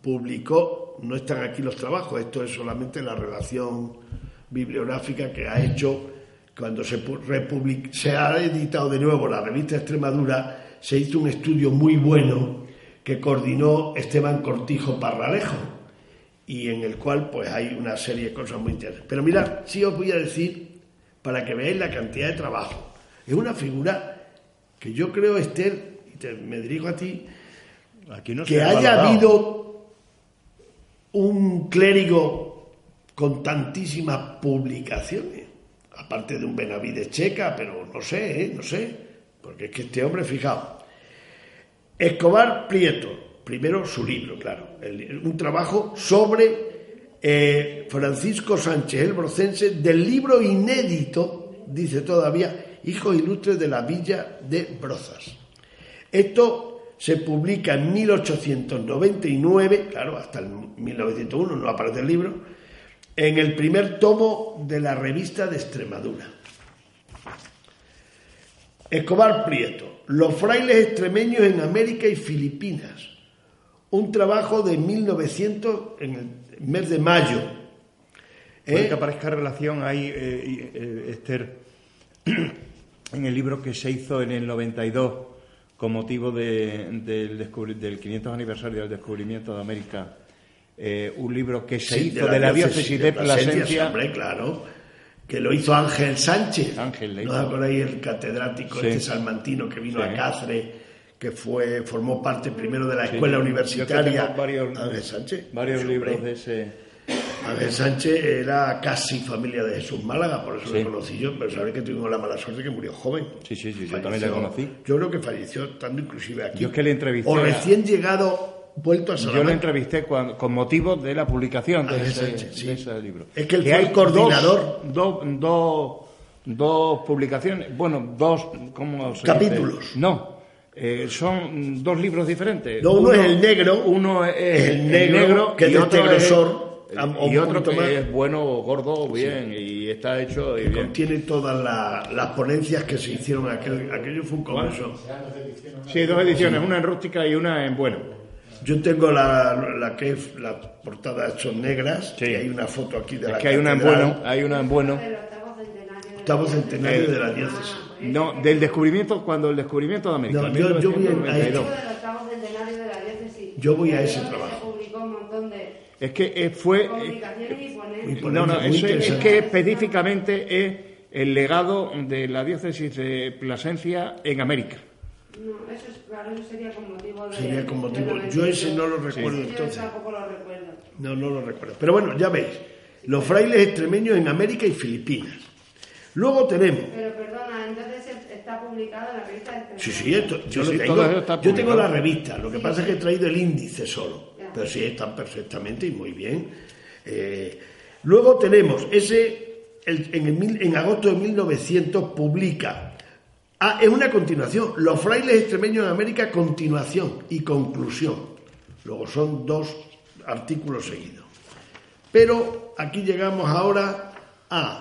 publicó, no están aquí los trabajos, esto es solamente la relación bibliográfica que ha hecho cuando se, se ha editado de nuevo la revista Extremadura, se hizo un estudio muy bueno que coordinó Esteban Cortijo Parralejo y en el cual pues hay una serie de cosas muy interesantes. Pero mirad, sí os voy a decir para que veáis la cantidad de trabajo. Es una figura que yo creo, Esther, y te- me dirijo a ti, Aquí no que se haya valorado. habido un clérigo con tantísimas publicaciones, aparte de un Benavides Checa, pero no sé, ¿eh? no sé, porque es que este hombre, fijaos, Escobar Prieto, primero su libro, claro, un trabajo sobre eh, Francisco Sánchez el Brocense, del libro inédito, dice todavía, Hijos Ilustres de la Villa de Brozas. Esto se publica en 1899, claro, hasta el 1901 no aparece el libro, en el primer tomo de la revista de Extremadura. Escobar Prieto, Los frailes extremeños en América y Filipinas, un trabajo de 1900 en el mes de mayo. ¿Eh? que aparezca relación ahí, eh, eh, Esther, en el libro que se hizo en el 92 con motivo de- del, del 500 aniversario del descubrimiento de América, eh, un libro que se Sí, hizo de la, diócesis de Plasencia. hombre, claro. Que lo hizo Ángel Sánchez. Ángel le ¿No acordáis el catedrático Sí. este salmantino que vino Sí. a Cáceres, que fue formó parte primero de la escuela universitaria? varios, Ángel Sánchez. varios libros de ese. Ángel Sánchez era casi familia de Jesús Málaga, por eso Sí. lo conocí yo, pero sabéis que tuvimos la mala suerte que murió joven. Sí, sí, sí, yo también le conocí. Yo creo que falleció estando inclusive aquí. Yo es que le entrevisté O a- recién llegado, vuelto a Yo lo Salamanca. entrevisté cuan- con motivo de la publicación de, Ángel ese, Sánchez, sí. de ese libro. Es que él Que hay el coordinador. Dos, dos, dos, dos publicaciones, bueno, dos ¿cómo se Capítulos. dice? No, eh, son dos libros diferentes. No, uno es el negro, Uno es el negro, que es y de otro este es- grosor, y otro poquito que más. es bueno, gordo, bien, y está hecho y bien. Contiene todas la- las ponencias que se hicieron. Aquel, aquello fue un congreso. Sí, dos ediciones, una en rústica y una en bueno. Yo tengo la, la que es- las portadas son negras Sí. y hay una foto aquí de Es la que hay una en bueno, hay una en bueno. Octavo centenario. de- Eh, de la diócesis. No, del descubrimiento, cuando el descubrimiento de América. No, yo- yo voy a- 1992. Del octavo centenario de la diócesis. Yo voy a ese trabajo. Se publicó un montón de Es que eh, fue. eh, por- no, no, eso es, es que específicamente es el legado de la diócesis de Plasencia en América. No, eso es claro, eso sería con motivo de. Sería con motivo. Yo ese no lo 92. recuerdo entonces. Yo tampoco lo recuerdo. No, no lo recuerdo. Pero bueno, ya veis. Los frailes extremeños en América y Filipinas. Luego tenemos Pero perdona, entonces está publicado en la revista de Sí, sí, esto, yo, Sí, lo sí, tengo, yo tengo la revista, lo que Sí, pasa es que he traído el índice solo, Ya. pero sí están perfectamente y muy bien. Eh, luego tenemos ese, el- en, el mil- en agosto de 1900 publica Ah, es una continuación. Los frailes extremeños en América, continuación y conclusión. Luego son dos artículos seguidos. Pero aquí llegamos ahora a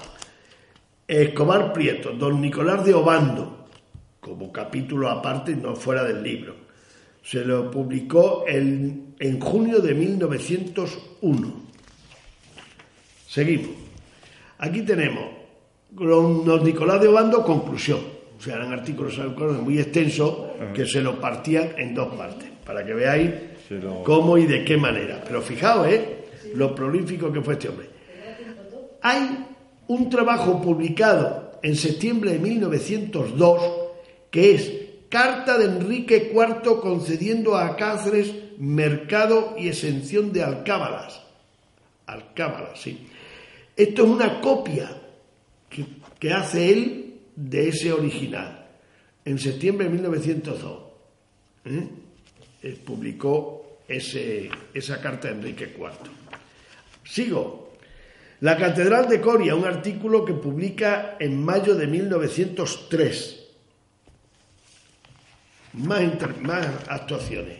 Escobar Prieto, don Nicolás de Obando, como capítulo aparte, no fuera del libro. Se lo publicó en, en junio de 1901. Seguimos. Aquí tenemos don Nicolás de Obando, conclusión o sea, eran artículos muy extensos que se lo partían en dos partes, para que veáis cómo y de qué manera. Pero fijaos, ¿eh? Lo prolífico que fue este hombre. Hay un trabajo publicado en septiembre de 1902 que es Carta de Enrique IV concediendo a Cáceres mercado y exención de alcábalas. Alcábalas, sí. Esto es una copia que, que hace él de ese original. En septiembre de 1902 ¿eh? Eh, publicó ese, esa carta de Enrique IV. Sigo. La Catedral de Coria, un artículo que publica en mayo de 1903. Más, más actuaciones.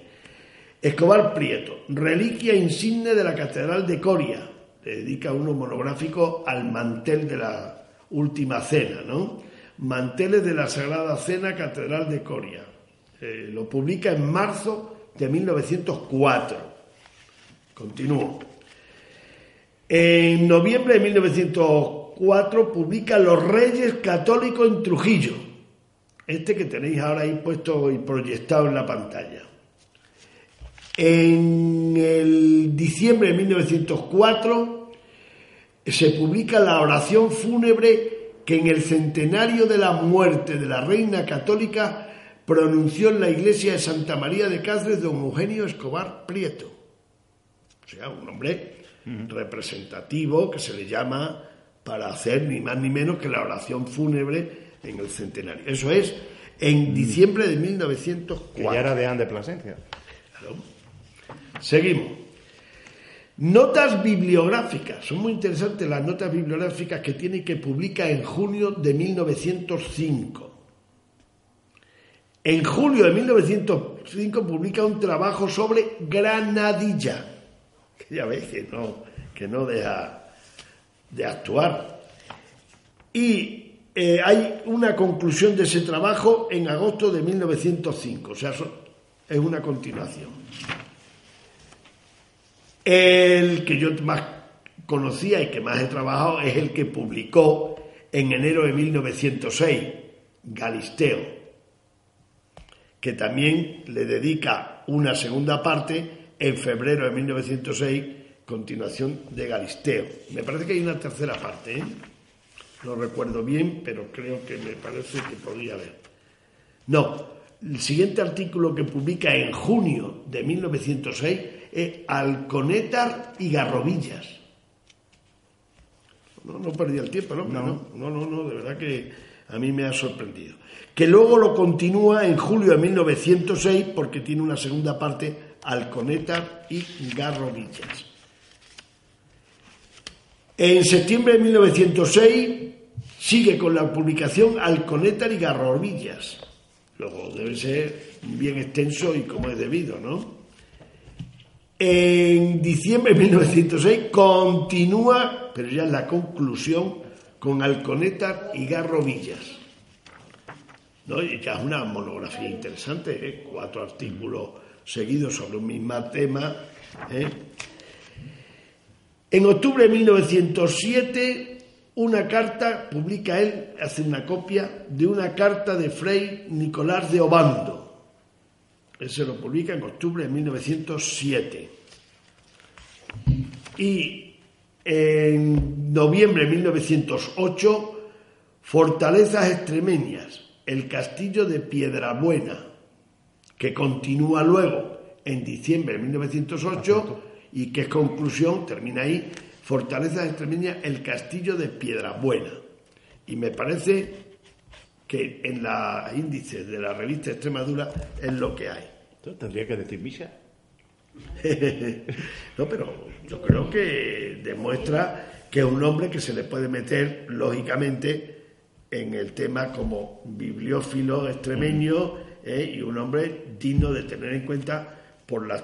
Escobar Prieto, reliquia insigne de la Catedral de Coria. Le dedica uno monográfico al mantel de la última cena, ¿no? Manteles de la Sagrada Cena Catedral de Coria. Eh, lo publica en marzo de 1904. Continúo. En noviembre de 1904 publica Los Reyes Católicos en Trujillo. Este que tenéis ahora ahí puesto y proyectado en la pantalla. En el diciembre de 1904 se publica la oración fúnebre que en el centenario de la muerte de la reina católica pronunció en la iglesia de Santa María de Cáceres don Eugenio Escobar Prieto. O sea, un hombre representativo que se le llama para hacer ni más ni menos que la oración fúnebre en el centenario. Eso es en diciembre de 1904. Que ya era de Anne de Plasencia. Seguimos. Notas bibliográficas. Son muy interesantes las notas bibliográficas que tiene que publica en junio de 1905. En julio de 1905 publica un trabajo sobre Granadilla, que ya veis que no, que no deja de actuar. Y eh, hay una conclusión de ese trabajo en agosto de 1905, o sea, es una continuación. El que yo más conocía y que más he trabajado es el que publicó en enero de 1906, Galisteo, que también le dedica una segunda parte en febrero de 1906, continuación de Galisteo. Me parece que hay una tercera parte, ¿eh? no recuerdo bien, pero creo que me parece que podría haber. No, el siguiente artículo que publica en junio de 1906 eh, Alconétar y Garrobillas. No, no perdí el tiempo, ¿no? No. no, no, no, de verdad que a mí me ha sorprendido. Que luego lo continúa en julio de 1906 porque tiene una segunda parte, Alconétar y Garrobillas. En septiembre de 1906 sigue con la publicación Alconétar y Garrobillas. Luego debe ser bien extenso y como es debido, ¿no? En diciembre de 1906 continúa, pero ya en la conclusión, con Alconeta y Garrovillas. ¿no? Y ya es una monografía interesante, ¿eh? cuatro artículos seguidos sobre un mismo tema. ¿eh? En octubre de 1907, una carta, publica él, hace una copia de una carta de Fray Nicolás de Obando él se lo publica en octubre de 1907. Y en noviembre de 1908, Fortalezas Extremeñas, el castillo de Piedrabuena, que continúa luego en diciembre de 1908 y que es conclusión, termina ahí, Fortalezas Extremeñas, el castillo de Piedrabuena. Y me parece que en la índice de la revista Extremadura es lo que hay. Tendría que decir misa. no, pero yo creo que demuestra que es un hombre que se le puede meter, lógicamente, en el tema como bibliófilo extremeño ¿eh? y un hombre digno de tener en cuenta por la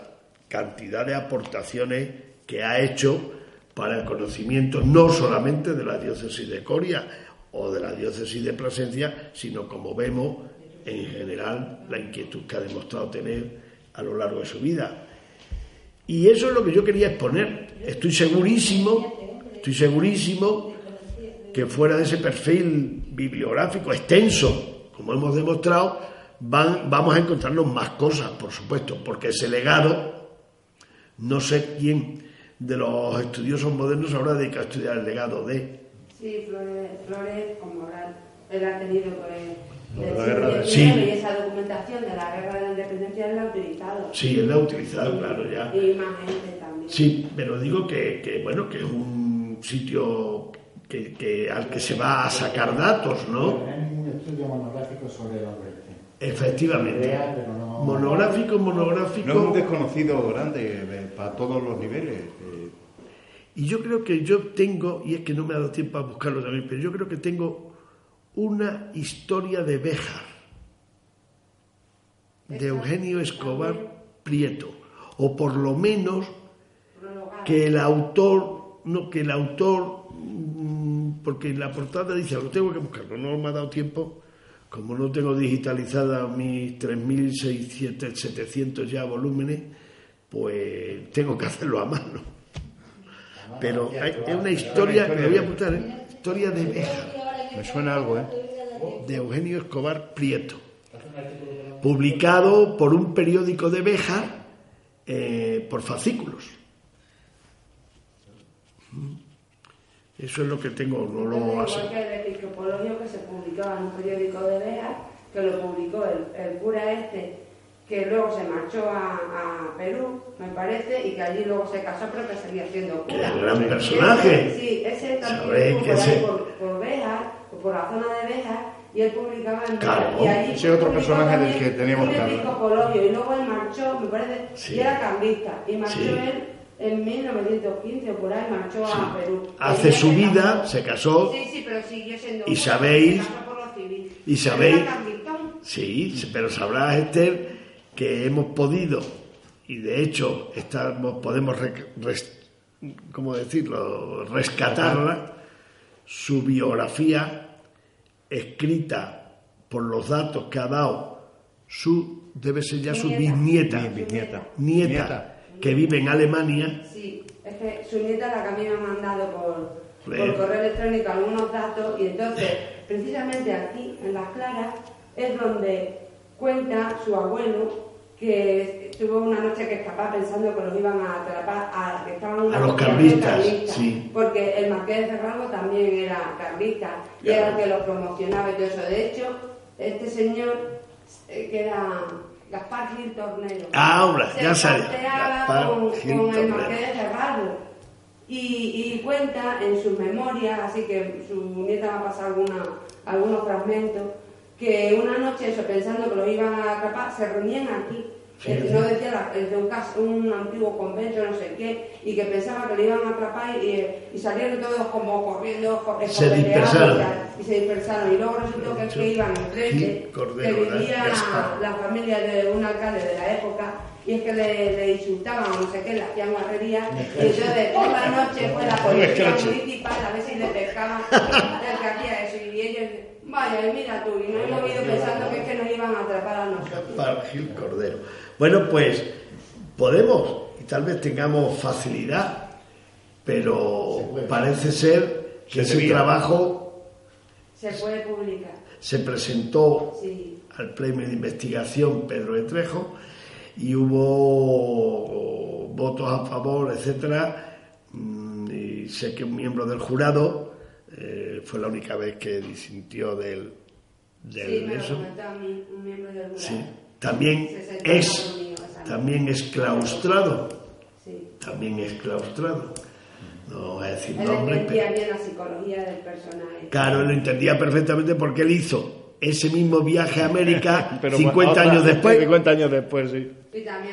cantidad de aportaciones que ha hecho para el conocimiento no solamente de la diócesis de Coria o de la diócesis de Plasencia, sino como vemos en general la inquietud que ha demostrado tener a lo largo de su vida. Y eso es lo que yo quería exponer. Estoy segurísimo, estoy segurísimo que fuera de ese perfil bibliográfico extenso, como hemos demostrado, van, vamos a encontrarnos más cosas, por supuesto, porque ese legado, no sé quién de los estudiosos modernos habrá dedicado a estudiar el legado de... Sí, Flores, Flores como él ha tenido pues, la guerra sí. y esa documentación de la guerra de la independencia él la ha utilizado. Sí, él la ha utilizado, claro, ya. Y más gente también. Sí, pero digo que, que bueno, que es un sitio que, que, al que se va a sacar datos, ¿no? Hay un estudio monográfico sobre el Efectivamente. Real, no... Monográfico, monográfico. No es un desconocido grande eh, para todos los niveles. Y yo creo que yo tengo, y es que no me ha dado tiempo a buscarlo también, pero yo creo que tengo una historia de Béjar, de Eugenio Escobar Prieto, o por lo menos que el autor, no, que el autor, mm, porque en la portada dice, lo tengo que buscarlo, no me ha dado tiempo, como no tengo digitalizada mis 3.700 ya volúmenes, pues tengo que hacerlo a mano. Pero es una historia, me voy a apuntar, ¿eh? historia de Béjar. Me suena algo, ¿eh? De Eugenio Escobar Prieto. Publicado por un periódico de Béjar eh, por fascículos. Eso es lo que tengo, no lo hace. Igual que el episcopologio que se publicaba en un periódico de Béjar, que lo publicó el, el cura este que luego se marchó a, a, Perú, me parece, y que allí luego se casó, pero que seguía siendo cura. ¡Qué gran personaje! Ese, sí, ese también por, ahí, por, por por la zona de Béjar, y él publicaba en y allí ese otro personaje del que teníamos que hablar. y luego él marchó, me parece, Sí. y era cambista, y marchó Sí. él en 1915 o por ahí, marchó a Perú. Hace su vida, casó. se casó, Sí, sí, pero siguió siendo Y sabéis- se casó por lo civil. y sabéis- sí, pero sabrás, Esther, que hemos podido, y de hecho estamos, podemos, res- ¿cómo decirlo?, rescatarla, su biografía escrita por los datos que ha dado su, debe ser ya su Nieta. bisnieta, Mi bisnieta. nieta, Nieta. que vive en Alemania, Sí, es que su nieta la que a mí me ha mandado por, por correo electrónico algunos datos y entonces, precisamente aquí, en Las Claras, es donde cuenta su abuelo que tuvo una noche que escapar pensando que los iban a atrapar, a, que estaban A los carlistas, carlista, sí. porque el marqués de Ferralbo también era carlista y era el que los promocionaba y todo eso. De hecho, este señor, eh, que era Gaspar Gil Tornero, Ahora, se ya sabía, con, con el marqués de Ferralbo. Y, y cuenta en sus memorias, así que su nieta va a pasar alguna, algunos fragmentos, que una noche, eso, pensando que lo iban a atrapar, se reunían aquí. Sí, Eh, no decía la- el de un, un antiguo convento, no sé qué, y que pensaba que lo iban a atrapar y, y salieron todos como corriendo, co- Se escopeteados dispersaron. y se dispersaron. Y luego resultó que, es que iban Cordero, que vivía la familia de un alcalde de la época y es que le, le insultaban no sé qué, le hacían guarrerías y entonces por la noche fue la policía municipal a ver si le pescaban el que hacía eso y ellos, vaya, y mira tú, y nos hemos ido pensando que es que nos iban a atrapar a nosotros. Gaspar Gil Cordero. Bueno, pues podemos y tal vez tengamos facilidad, pero parece ser que Se ese debía. trabajo Se puede publicar, se presentó sí. al premio de investigación Pedro de Trejo y hubo votos a favor, etcétera. Mm, Y sé que un miembro del jurado eh, fue la única vez que disintió del, del Sí, me lo eso. comentó a mí un miembro del jurado. Sí. También Se sentó es también es claustrado, Sí. también es claustrado. No voy a decir Él nombre, entendía pero bien la psicología del personaje. claro, lo entendía perfectamente porque él hizo ese mismo viaje a América Pero 50 otra- años después 50 años después, sí.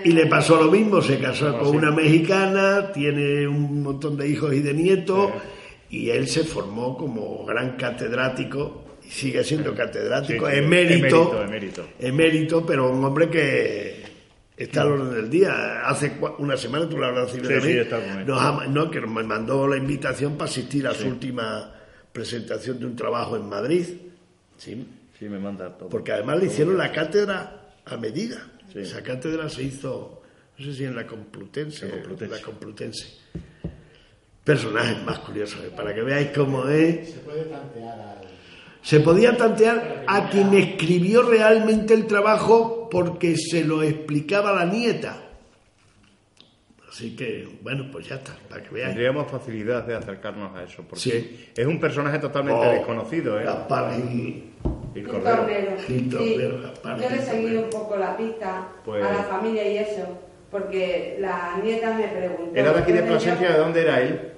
Y, y le pasó lo mismo, se casó con sí. una mexicana, tiene un montón de hijos y de nietos y él se formó como gran catedrático y sigue siendo catedrático, Sí, emérito, emérito, emérito. emérito, pero un hombre que está al orden del día. Hace una semana, tú lo habrás recibido Sí, sí, está con él. nos no, que nos mandó la invitación para asistir a su última presentación de un trabajo en Madrid. Sí, Sí, me manda todo. porque además le hicieron la cátedra a medida. Esa cátedra se hizo, no sé si en la Complutense, La Complutense. la Complutense. Personajes más curiosos, eh, para que veáis cómo es. Se puede tantear al... Se podía tantear a quien escribió realmente el trabajo porque se lo explicaba la nieta. Así que, bueno, pues ya está, para que veáis. Tendríamos facilidad de acercarnos a eso, porque Sí. es un personaje totalmente Oh, desconocido, ¿eh? Gaspar Gil. Un Cordero. Gil Sí. Gaspar Yo le he Gil seguido un poco la pista Pues- a la familia y eso, porque la nieta me preguntó. ¿Era de aquí de ¿dónde yo- Plasencia? ¿De dónde era él?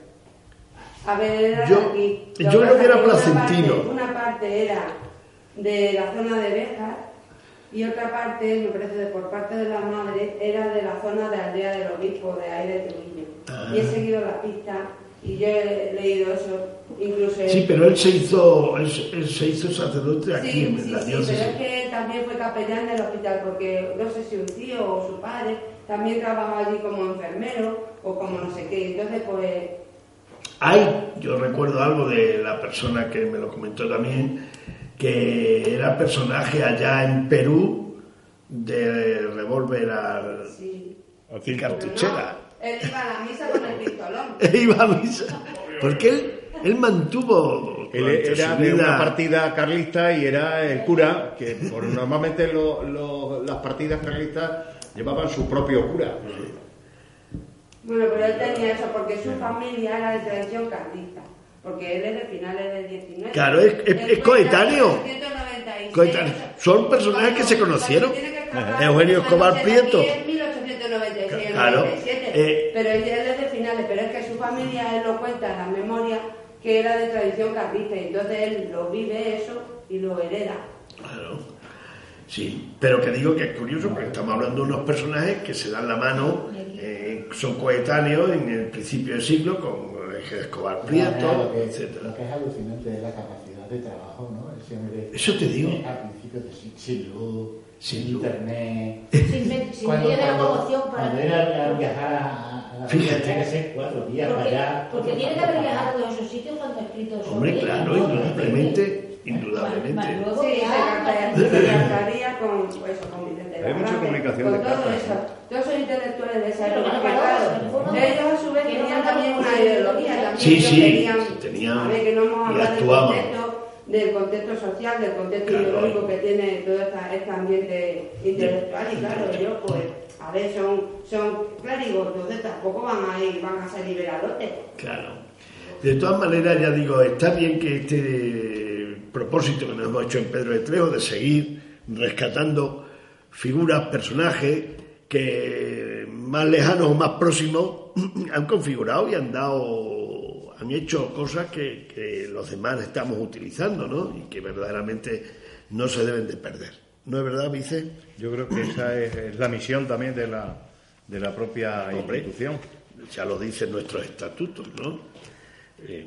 A ver, era Yo- aquí. yo creo que era una placentino. parte- Una parte era de la zona de Béjar y otra parte, me parece, de por parte de la madre, era de la zona de Aldea del Obispo, de ahí de Trujillo. Ah. Y he seguido la pista y yo he leído eso, incluso... Sí, pero él se hizo, él, se- él se hizo sacerdote aquí Sí, en sí, la sí, diócesis. pero es que también fue capellán del hospital, porque no sé si un tío o su padre también trabajaba allí como enfermero o como no sé qué. Entonces, pues, Hay, yo recuerdo algo de la persona que me lo comentó también, que era personaje allá en Perú de revólver al sí. y cartuchera. No, él iba a la misa con el pistolón. E iba a misa. Porque él, él mantuvo Él era de una partida carlista y era el cura, que por, normalmente lo- lo- las partidas carlistas llevaban su propio cura. Bueno, pero él tenía eso porque su familia era de tradición carlista. Porque él es de finales del 19. Claro, es- es- es coetáneo. en 1896. Coetáneo. Son personajes que se conocieron. Que Eugenio Escobar Prieto. Es 1896, Claro. 97. Eh, pero él es de finales, pero es que su familia, él lo cuenta en la memoria, que era de tradición carlista. Y entonces él lo vive eso y lo hereda. Claro. Sí, pero que digo que es curioso porque estamos hablando de unos personajes que se dan la mano, eh, son coetáneos en el principio del siglo con Escobar Lo Prieto, que, etcétera. lo que es alucinante es la capacidad de trabajo, ¿no? Ese hombre, Eso te digo. Al principio, de sin, sin luz, Sin internet. sin, Cuando, medio de locomoción para cuando era a viajar a, a la Fíjate. tenía que ser cuatro días para porque, allá. porque tiene que haber viajado a todos esos sitios cuando ha escrito sobre Hombre, claro, ¿no? indudablemente, indudablemente. Sí, se con Vicente Hay mucha comunicación con de todo cartas, eso. Todos esos intelectuales de esa época, ellos a su vez tenían también una ideología, también Sí, sí, tenían, tenían- a ver, que no hemos y hablado del actuaban. contexto, del contexto social, del contexto ideológico que tiene todo este ambiente intelectual, y claro, ellos pues, a ver, son, son entonces tampoco van a ir, van a ser liberalotes. Claro. De todas maneras, ya digo, está bien que este propósito que nos hemos hecho en Pedro de Trejo de seguir rescatando figuras, personajes que más lejanos o más próximos han configurado y han dado, han hecho cosas que, que los demás estamos utilizando, ¿no? Y que verdaderamente no se deben de perder. ¿No es verdad, Vice? Yo creo que esa es, es la misión también de la, de la propia Hombre. institución. ya lo dicen nuestros estatutos, ¿no? Eh,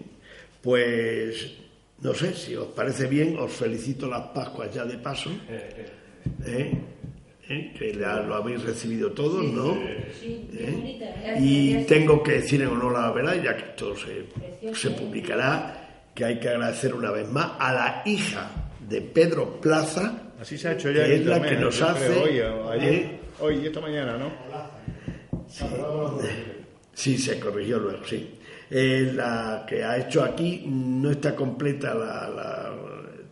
pues, no sé, si os parece bien, os felicito las Pascuas ya de paso, ¿eh? ¿Eh? que ya lo habéis recibido todos, ¿no? Sí, qué ¿Eh? bonita, ¿eh? Y tengo que decir en honor a la verdad, ya que esto se, se publicará, que hay que agradecer una vez más a la hija de Pedro Plaza, Así se ha hecho ya Que es la que nos hace, hoy, ayer, ¿eh? hoy y esta mañana, ¿no? Sí, se corrigió luego, sí. Eh, la que ha hecho aquí no está completa, la, la-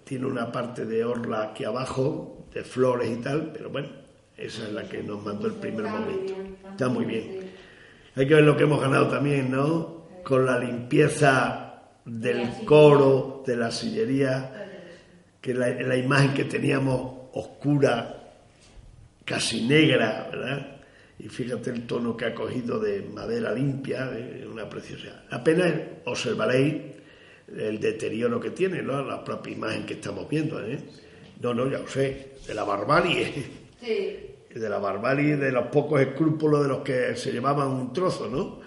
tiene una parte de orla aquí abajo, de flores y tal, pero bueno, esa es la que nos mandó el primer momento. Está muy bien. Hay que ver lo que hemos ganado también, ¿no? Con la limpieza del coro, de la sillería, que la, la imagen que teníamos oscura, casi negra, ¿verdad? Y fíjate el tono que ha cogido de madera limpia, de una preciosidad. Apenas observaréis el deterioro que tiene, ¿no? La propia imagen que estamos viendo, ¿eh? No, no, ya lo sé, de la barbarie, Sí, de la barbarie, de los pocos escrúpulos de los que se llevaban un trozo, ¿no?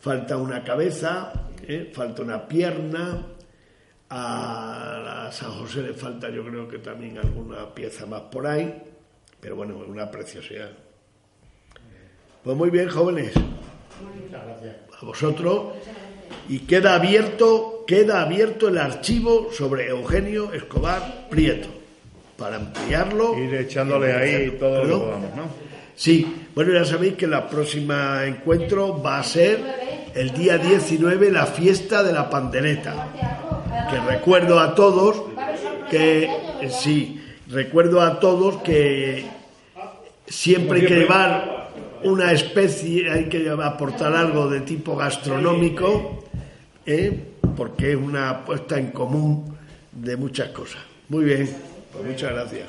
Falta una cabeza, ¿eh? falta una pierna, A San José le falta yo creo que también alguna pieza más por ahí, pero bueno, una preciosidad. Pues muy bien, jóvenes. Muchas gracias. A vosotros. Y queda abierto, queda abierto el archivo sobre Eugenio Escobar Prieto. Para ampliarlo. Ir echándole ahí todo lo que podamos, ¿no? Sí, bueno, ya sabéis que la próxima encuentro va a ser el día 19, la fiesta de la pandereta. Que recuerdo a todos que, eh, sí, recuerdo a todos que siempre hay que llevar una especie, hay que aportar algo de tipo gastronómico, ¿eh? porque es una puesta en común de muchas cosas. Muy bien, pues muchas gracias.